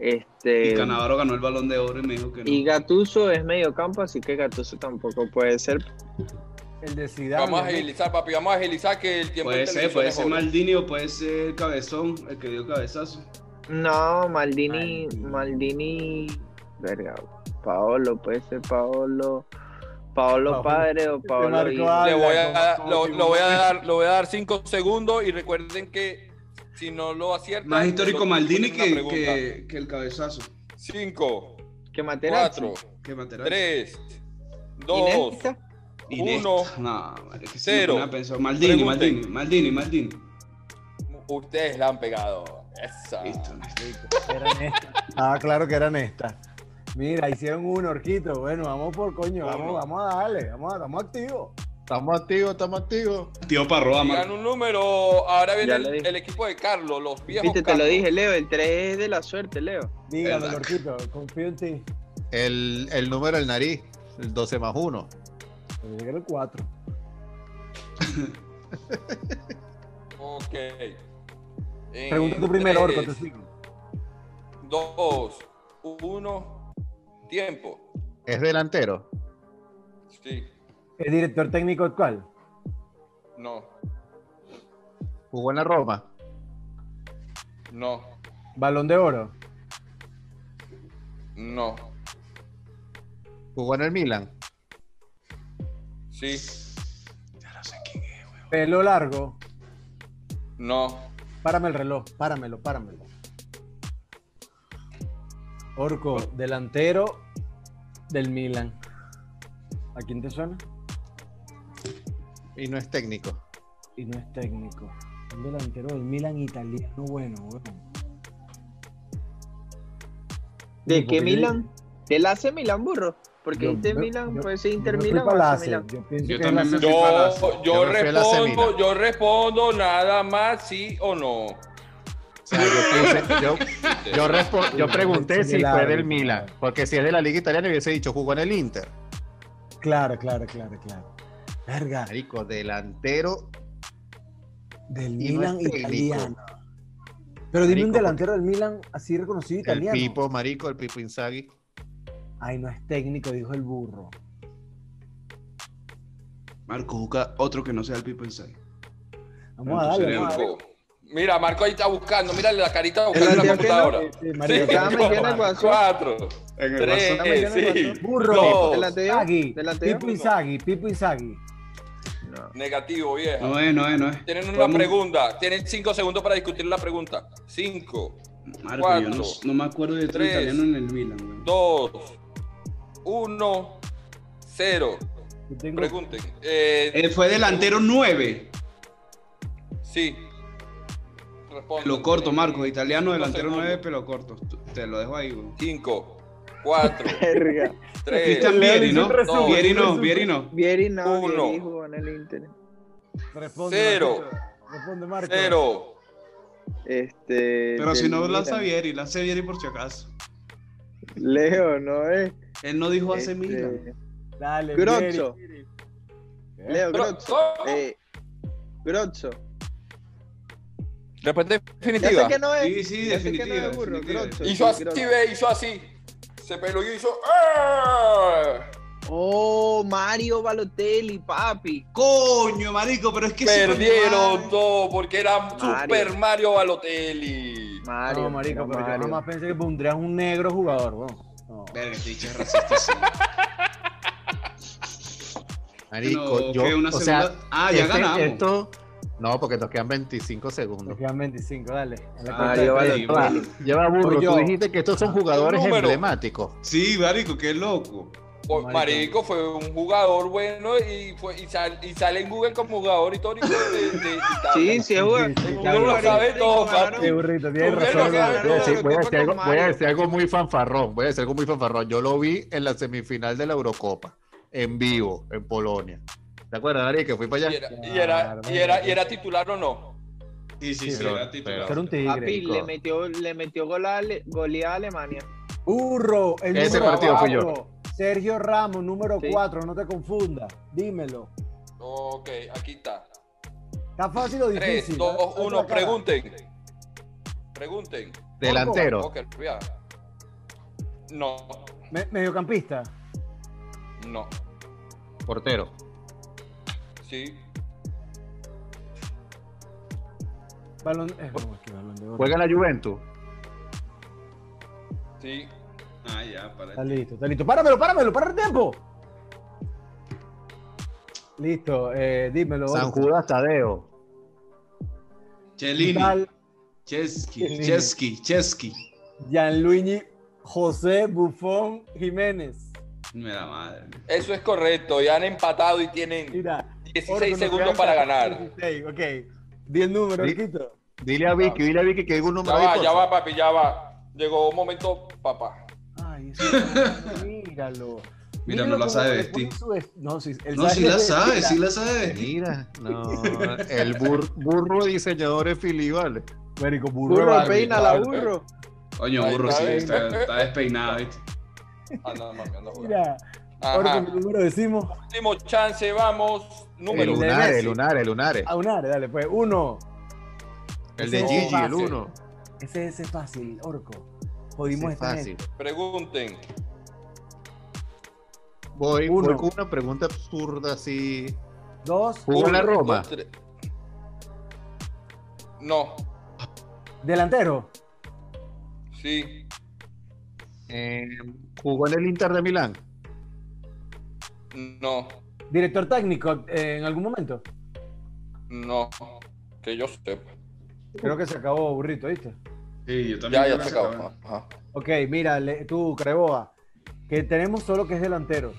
Este, Y Canavaro ganó el balón de oro y me dijo que no. y Gattuso es mediocampo, así que Gattuso tampoco puede ser. El de Zidane. Vamos a ¿no? agilizar, papi, vamos a agilizar que el tiempo Puede de ser, puede ser. Maldini o puede ser Cabezón, el que dio cabezazo. No, Maldini, Maldini. Maldini, verga, Paolo, puede ser Paolo, Paolo padre o Paolo. Le voy a, lo, lo voy a dar, lo voy a dar cinco segundos y recuerden que si no lo aciertan. Más histórico Maldini que, que, que el cabezazo. Cinco, que Materazzi. cuatro, Que Materazzi. tres, dos. Iniesta. uno. No, madre, que Cero. Pensar. Maldini, Pregunten. Maldini, Maldini, Maldini. Ustedes la han pegado. Esa. Listo. Eran estas. Ah, claro que eran estas. Mira, hicieron un orquito. Bueno, vamos por coño. Vamos, vamos a darle. Vamos, a- estamos activos. Estamos activos, estamos activos. Tío Parroa, Marco. un número. Ahora viene el, equipo de Carlos, los viejos. Viste, te lo Carlos. dije, Leo, el 3 es de la suerte, Leo. Dígame, orquito. Confío en ti. El, el número del nariz, el 12 más 1. Pero llegué el 4. Ok. Pregunta tú primero, Orco, te sigo. Dos, uno, tiempo. ¿Es delantero? Sí, ¿El director técnico actual? no, ¿Jugó en la Roma? no, ¿Balón de oro? no, ¿Jugó en el Milan? sí, ¿Pelo largo? no, Párame el reloj. Páramelo, páramelo. Orco, delantero del Milan. ¿A quién te suena? Y no es técnico. Y no es técnico. Un delantero del Milan italiano, bueno, bueno. ¿De qué Milan? ¿Del AC Milan, burro? Porque Yo- este yo- Milan yo- puede ser yo Inter Milan o pa' la AC. Milan. Yo Yo también Yo, Yo respondo, yo respondo nada más sí o no. Sea, yo, puse- yo, yo, respo- yo pregunté si fue del Milan. Porque si es de la Liga Italiana, hubiese dicho jugó en el Inter. Claro, claro, claro, claro. Verga, Marico, delantero. del Y Milan italiano. Pero dime un delantero del Milan así reconocido El italiano. Pipo, Marico, el Pipo Inzaghi. Ay, no es técnico, dijo el burro. Marco, busca otro que no sea el People Inside. Vamos a darle, vamos a darle. Mira, Marco ahí está buscando. Mírale la carita buscando en la no, computadora. Sí, Cinco, metiendo el guaso. Cuatro, En tres, WhatsApp. sí. Burro. dos, Delante de Inzaghi, delante de Pipo Inzaghi, Pipo. No. Negativo, vieja. No es, no es, no es. Tienen una pregunta. Tienen cinco segundos para discutir la pregunta. Cinco, Marco, yo no, no me acuerdo de tres, italiano en el Milan, güey. dos, uno, cero. Tengo- Pregunten. Eh, Él fue delantero 9. Sí. Responden. Pelo corto, Marco. Italiano, Cinco delantero segundos. 9, pelo corto. Te lo dejo ahí, güey. Cinco, cuatro, Verga. tres, Cristian Leo Vieri, ¿no? Vieri no. Vieri no. Vieri no, Uno. Vieri jugó en el Inter. Responde, Cero. Marquito. Responde, Marco. cero. Este. Pero si no lanza. Vieri, lanza Vieri por si acaso. Leo, ¿no es? Él no dijo hace Este, Milan. Dale, Grozzo. Vieri. Leo, Grozzo. Eh, Grozzo. Respuesta definitiva. que no es. Sí, sí, que no definitiva, burro, Hizo sí, así, ve, hizo así. Se peló y hizo. ¡ah! Oh, Mario Balotelli, papi. Coño, marico, pero es que Perdieron todo porque era Mario. Super Mario Balotelli. Mario. No, marico, pero yo jamás pensé que pondrías un negro jugador, weón. No. Verga, este dicho es racista. sí. Marico, No, yo, o sea, segunda- Ah, ya este- ganamos. Esto, no, porque nos quedan 25 Nos segundos. quedan 25, dale. Ah, lleva burro, Oye, tú dijiste que estos son jugadores emblemáticos. Sí, marico, qué loco. Marico. Marico fue un jugador bueno y, fue, y, sal- y sale en Google como jugador histórico de, de-. Sí, sí, es sí, Uno lo sabe todo, burrito, tienes razón. Voy a decir algo muy fanfarrón. Voy a decir algo muy fanfarrón. Yo lo vi en la semifinal de la Eurocopa, en vivo, en Polonia. ¿Te acuerdas, Ari, que fui para Y allá? era, y, era, y, era, y era titular o no. Sí, sí, Sí, sí, pero- era titular. Era un tigre. Papi, le metió, le metió gol a Ale- goleada a Alemania. Burro, el Ese número partido fui yo. Sergio Ramos, número Sí. 4, no te confundas. Dímelo. Ok, aquí está. ¿Está fácil o 3, difícil? 2, Haz- haz 1, la cara. pregunten. Pregunten. Delantero. No, Me- mediocampista. no. Portero. Sí. Balón, eh, no, es que balón de oro. Juega en la Juventus. Sí. Ah, ya, para. Está listo, está listo. Páramelo, páramelo, para el tiempo. Listo, eh, dímelo. San. Judas Tadeo. Chelini. Tal, Chesky. Chesky, Chesky. Gianluigi José Bufón Jiménez. Mira madre. Eso es correcto. Ya han empatado y tienen Mira. 16 Orco, nos segundos para 14, ganar. 16, ok. Di el número, Sí. Orquito. Dile a Vicky, dile a Vicky que diga un Ya número ahí, va, ya va, papi, ya va. Llegó un momento, papá. Ay, eso, míralo. Mira, no la sabe vestir. No, sí, él No, sí la sabe, sí la sabe. Mira, no, el bur- burro diseñador es Fili, vale. Marico, burro. Burro, Barbie. peina la burro. Coño, burro, está, sí, está, está despeinado, ¿viste? Anda, mami, anda a jugar. Mira, ¿qué número decimos? Último chance, vamos. El Número. de lunar, Messi. el lunar, el lunar. A unar, dale, pues. Uno. El de Ese Gigi, el uno. Ese ese es fácil, Orco. Jodimos esta fácil. gente. Pregunten. Voy, Uno. voy con una pregunta absurda así. Dos. ¿Jugó en la Roma? tres. No, Delantero. sí, Eh, ¿Jugó en el Inter de Milán? No, Director técnico eh, en algún momento. no. Que yo sepa. Creo que se acabó, burrito, ¿viste? Sí, yo también. Ya, ya se acabó. acabó. Ajá. Ok, mira, le- tú, Creboa, que tenemos solo que es delantero.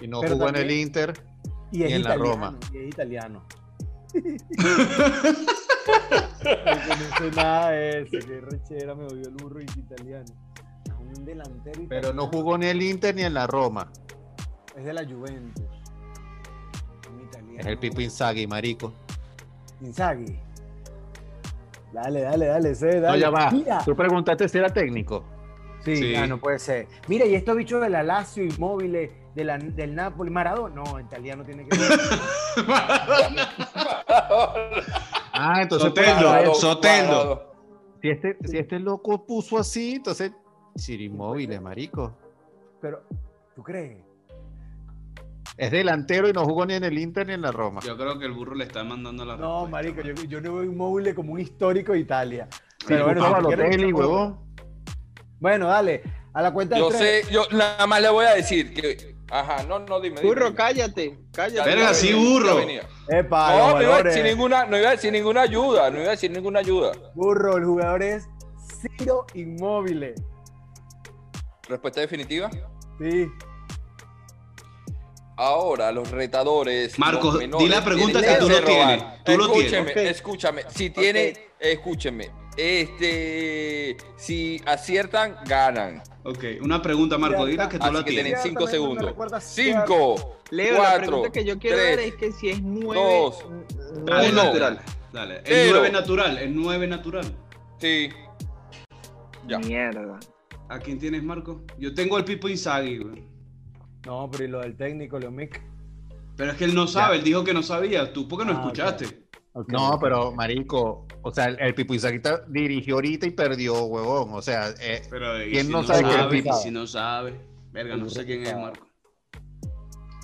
Y no Pero jugó en el Inter. Y es Y en la. Roma. Y es italiano. no sé nada de eso, que rechera me odió el burro y es italiano. Un delantero Pero no jugó ni en el Inter ni en la Roma. Es de la Juventus. Un italiano. Es el Pipo Inzaghi, marico. Inzaghi. Dale, dale, dale, sé, No, dale. ya va. Mira. Tú preguntaste si era técnico. Sí, Sí. ah, no puede ser. Mira, y estos bichos de la Lazio Inmóviles, de la, del Napoli, Maradona. No, italiano tiene que ser. Ah, entonces Soteldo. cuadrado. si, este, si este loco puso así, entonces Chirimóviles, marico. Pero, ¿tú crees? Es delantero y no jugó ni en el Inter ni en la Roma. Yo creo que el burro le está mandando la No, respuesta, marico, yo, man. yo no veo Inmóvil como un histórico de Italia. Sí, Pero bueno, si echamos huevón. Bueno, dale, a la cuenta de Yo tres. sé, yo nada más le voy a decir que Ajá, no, no, dime. dime, Burro, dime. cállate, cállate. Verga, sí, burro. Epa, No, no iba a decir ninguna, no iba a decir ninguna ayuda, no iba a decir ninguna ayuda. Burro, el jugador es Ciro Inmóvil. Respuesta definitiva. Sí. Ahora, los retadores. Marcos, los menores, di la pregunta que tú no tienes. Tú lo escúcheme, tienes. escúchame. Si tiene, escúcheme. Este, si aciertan, ganan. Ok, una pregunta, Marco, dile que tú Así la que tienes. tienen cinco Ciertamente me segundos. recuerda Cinco, Leo, la cuatro, pregunta que yo quiero tres, ver es que si es 9 dos, Dale, uno. natural. Dale, el Cero. 9 natural, el 9 natural. sí. Ya. Mierda. ¿A quién tienes, Marco? Yo tengo el Pipo Inzaghi, güey. No, pero y lo del técnico, Leomic. Pero es que él no sabe, él dijo que no sabía. ¿Tú por qué no Ah, escuchaste? No, pero marico, o sea, el, el Pipo Izaguita dirigió ahorita y perdió, huevón. O sea, eh, Pero ¿y ¿Quién si no sabe que sabe, él y si no sabe. Verga, no sé quién es, Marco.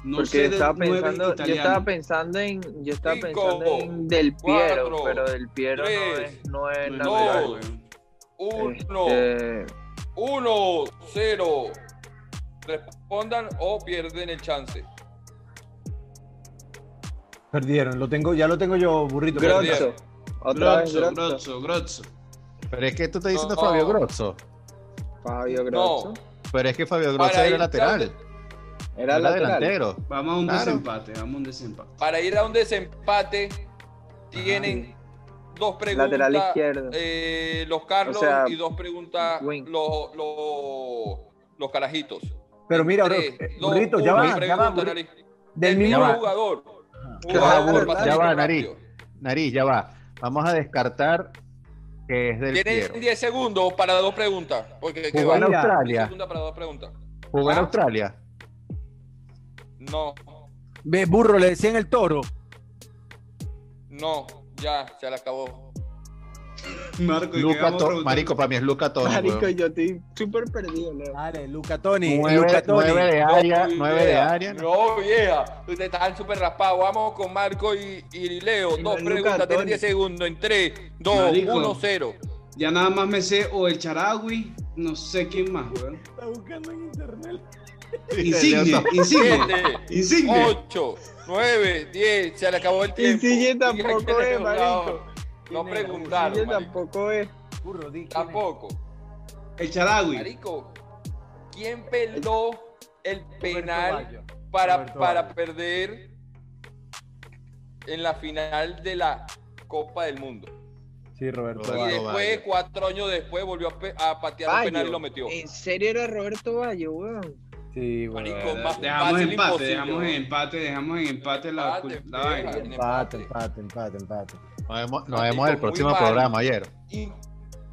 No Porque sé estaba pensando, yo estaba pensando en, yo estaba Cinco, pensando en Del Piero, cuatro, pero Del Piero no tres, es, no es No, natural. dos, güey. Uno, Este, uno, cero. Respondan o pierden el chance. Perdieron, lo tengo, ya lo tengo yo, burrito. Grozzo. Otra vez Grozzo, Grozzo. Grozzo, Grozzo. pero es que tú estás diciendo No. Fabio Grosso. Fabio No. Grozzo. Pero es que Fabio Grosso Para era lateral. Era Era lateral. delantero. Vamos a un Claro. desempate, vamos a un desempate. Para ir a un desempate, tienen dos preguntas. Lateral izquierdo. eh, los Carlos O sea, y dos preguntas los, los, los carajitos. Pero mira, Tres, eh, dos, burrito, ya va, ya va. Nariz. Del El mismo jugador. Ya va. Nariz. Nariz, ya va. Vamos a descartar que es del Tienen Piero. 10 segundos para dos preguntas. Porque ¿qué Jugó en va? Mira. 10 Australia. para dos preguntas. Jugó en Ah. Australia. No, Ve, burro, le decían el toro. no, ya, se le acabó. Marco, ¿y Luca To-? Marico, para mí es Luca Toni. Marico, weón. yo estoy súper perdido, Leo. Dale, Luca Toni. nueve de área, No, nueve de vieja. área. No, vieja. Ustedes están súper raspados. Vamos con Marco y, y Leo. Dos Luca preguntas. Tienen Toni. 10 segundos. En 3, 2, Marico. 1, 0. Ya nada más me sé o el Charagui, no sé quién más, weón. Está buscando en internet. Insigne, Insigne, 7, Insigne. 8, 9, 10. Se le acabó el tiempo. Insigne tampoco es, el marico. No preguntaron. Insigne tampoco es. Burro, di. Tampoco. El Charagui. Marico, ¿quién peló el penal para, para perder en la final de la Copa del Mundo? Sí, Roberto. Y después, cuatro años después, volvió a, patear un penal y lo metió. ¿En serio era Roberto Bayo, weón? Sí, bueno. Marico, Dejamos empate, imposible, dejamos en empate, dejamos en empate la, Empate, la vieja. vaina. en Empate, empate. empate, empate, empate. Nos vemos, nos vemos el próximo programa ayer. Y,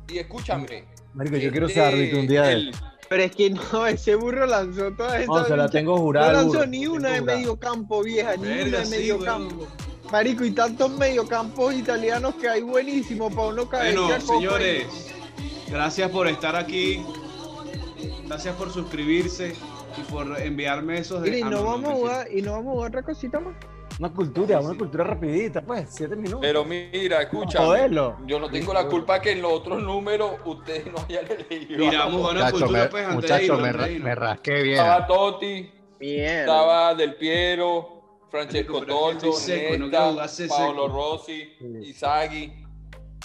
y escúchame. Marico, yo quiero este, ser árbitro un día de el- Pero es que no, ese burro lanzó todas esas. No, se la bichas. tengo No jurada. lanzó burro, ni una de medio campo, vieja, ni una de medio campo. Marico, y tantos mediocampos italianos que hay buenísimos para uno caer. Bueno, señores, gracias por estar aquí. Gracias por suscribirse y por enviarme esos de. Y no vamos a jugar, y no vamos a jugar otra cosita más. Una cultura, Sí, una cultura rapidita, pues, siete minutos. Pero mira, escúchame. Joderlo. Yo no tengo la culpa que en los otros números ustedes no hayan leído. Miramos buena Muchacho, cultura, me, pues, antes de muchacho, de ra- irnos. me rasqué bien. Estaba Totti, Mierda. estaba Del Piero, Francesco Toldo, ese Paolo. Rossi, Sí. Izagui,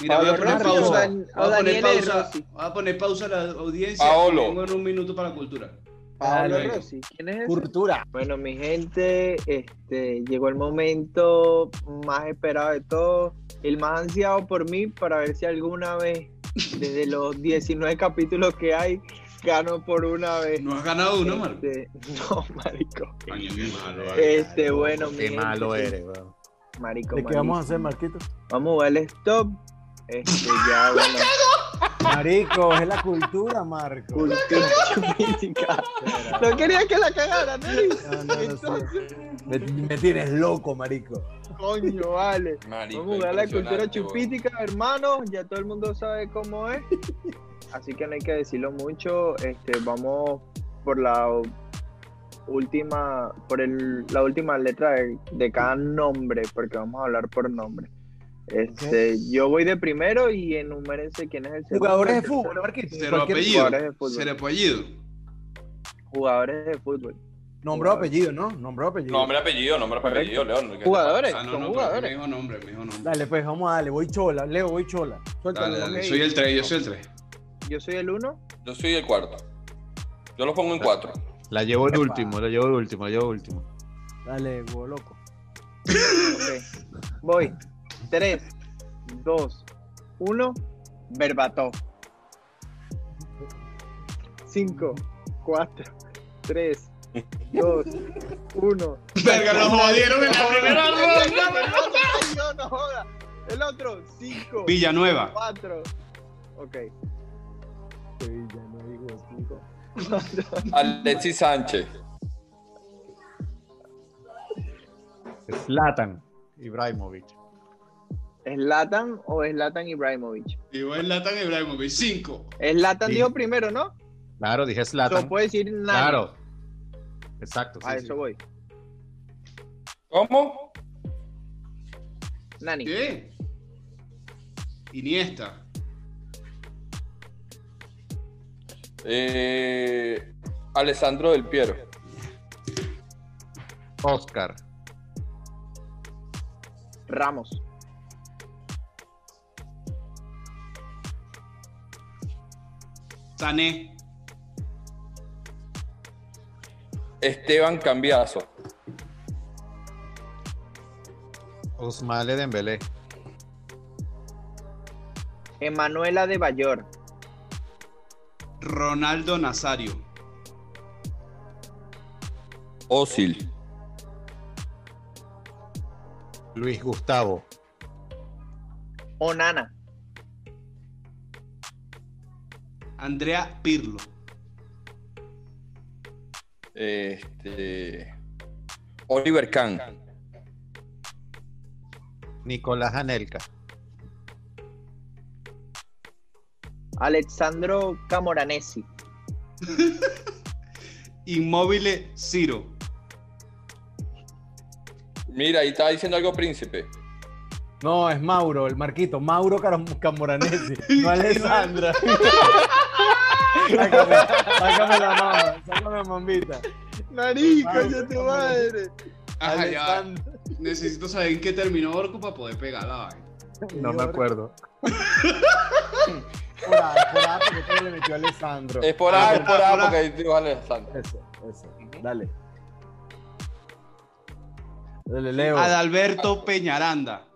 Mira, voy a poner pausa. Voy a poner pausa. A poner pausa a la audiencia. Paolo. Tengo en un minuto para cultura. Pablo Dale. Rossi, ¿quién es? Cultura. Bueno, mi gente, este, llegó el momento más esperado de todo, el más ansiado por mí para ver si alguna vez, desde los 19 capítulos que hay, gano por una vez. No has ganado uno, Marco. Este, no, marico. Qué malo. Este, bueno, mi Qué gente, malo eres, weón. Marico, ¿De qué vamos a hacer. Marquito? Vamos a el stop. Este, ya, bueno, Marico, es la cultura, Marco. cultura chupística. No quería que la cagara, ¿no? No, no, no, sí. me, me tienes loco, marico. coño, vale. Marico, Vamos a jugar la cultura chupítica, hermano. Ya todo el mundo sabe cómo es. Así que no hay que decirlo mucho. Este, vamos por la última, por el, la última letra de, de cada nombre, porque vamos a hablar por nombre. Este, yo voy de primero y enumérense quién es el segundo. Jugadores de el fútbol. Marquito. Cero apellido. jugadores de fútbol. Cero apellido. Jugadores de fútbol. Nombre apellido, ¿no? Nombre apellido. Nombre, apellido, nombre, apellido, León. ¿qué te Jugadores, Ah, no, son no, me jugadores. dijo nombre, me dijo nombre. Dale, pues vamos a darle. Voy chola. Leo, voy chola. Suéltalo. Dale, dale. Soy el 3, yo soy el 3. Yo soy el uno. pasa? Yo soy el cuarto. Yo lo pongo en cuatro. La llevo de último, la llevo de último, la llevo de último. Dale, huevo loco. Ok. Voy. 3, 2, 1. Verbato. 5, 4, 3, 2, 1. Verga, lo jodieron en la primera No, no joda. El otro. 5, Villanueva. 4. Ok. No digo puto. Alexis Sánchez. Zlatan Ibrahimovic. ¿Slatan o Slatan Ibrahimovic? Vos Latan Ibrahimovic. 5. Slatan Sí. dijo primero, ¿no? Claro, dije No Zlatan. puede decir nada. Claro. Exacto. sí, A sí. eso voy. ¿Cómo? Nani. ¿Qué? Iniesta. Eh, Alessandro del Piero. Oscar. Ramos. Sané. Esteban Cambiazo. Osmale Dembélé. Emanuela de Bayor. Ronaldo Nazario. Osil. Luis Gustavo. Onana. Andrea Pirlo. Este. Oliver Kahn. Nicolás Anelka. Alexandro Camoranesi. Inmóvil Ciro. Mira, ahí está diciendo algo príncipe. No, es Mauro, el Marquito. Mauro Camoranesi. No Alessandra. sácame, sácame la mama. Sácame mambita. Marico, ya tu madre. Ajá, ya. Necesito saber en qué terminó Orco para poder pegar la vaina. No me acuerdo. Por ahí, por ahí, porque todo le metió a Alessandro. Es por ahí, es por ahí. porque ahí dijo Alessandro. Eso, eso. Dale. Dale, Leo. Adalberto Peñaranda.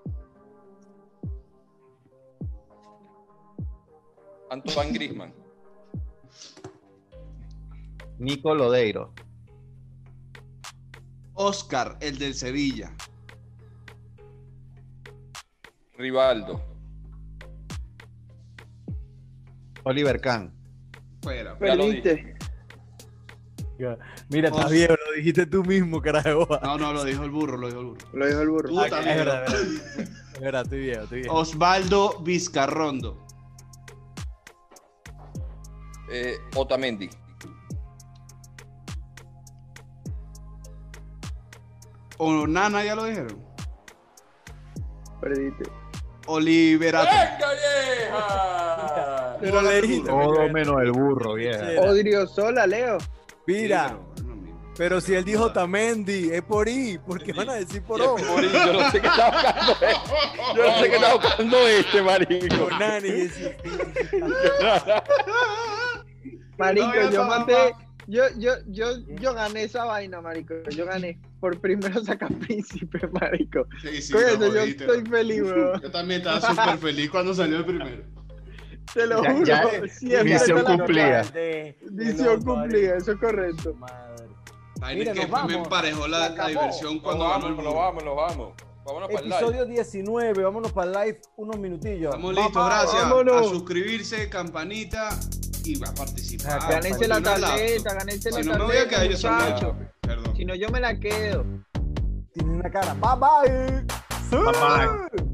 Antoine Grisman. Nico Lodeiro. Oscar, el del Sevilla. Rivaldo. Oliver Kahn. Fuera. Ya lo Perdiste. Mira, estás bien, lo dijiste tú mismo, carajo. No, no, lo dijo el burro, lo dijo el burro. Lo dijo el burro. Tú Ah, también. Es verdad, es verdad. Es verdad, estoy bien, estoy bien. Osvaldo Vizcarrondo. Eh, Otamendi. O Nana, ya lo dijeron. Perdiste. Oliverato. ¡Venga, vieja! Pero le dijiste. Todo menos el burro, vieja. Sí. Odrio Sola, Leo. Mira, Sí, pero si él dijo Tamendi, es por I, ¿por qué van a decir por O? Por ahí, yo no sé qué está buscando este. Yo no sé qué está buscando este, marico. Nani, Marico, yo maté. Yo, yo, yo, yo gané esa vaina, marico. Yo gané. Por primero sacar príncipe, marico. Sí, sí, Con yo estoy feliz, weón. Yo también estaba súper feliz cuando salió el primero. Te lo Ya- juro. ya, siempre misión cumplida. Misión cumplida, eso es correcto. Madre. Vaina Mira, que me emparejó la, diversión cuando ganó el vamos, nos vamos, nos vamos. Vámonos para el live. Episodio 19, vámonos para el live unos minutillos. Estamos listos, gracias. vámonos. A suscribirse, campanita y a participar. Ah, Gánense la tarjeta, gánense la Si no me voy a tarjeta, quedar yo solo. Perdón. Si no, yo me la quedo. Tiene una cara. Bye bye. Bye, bye.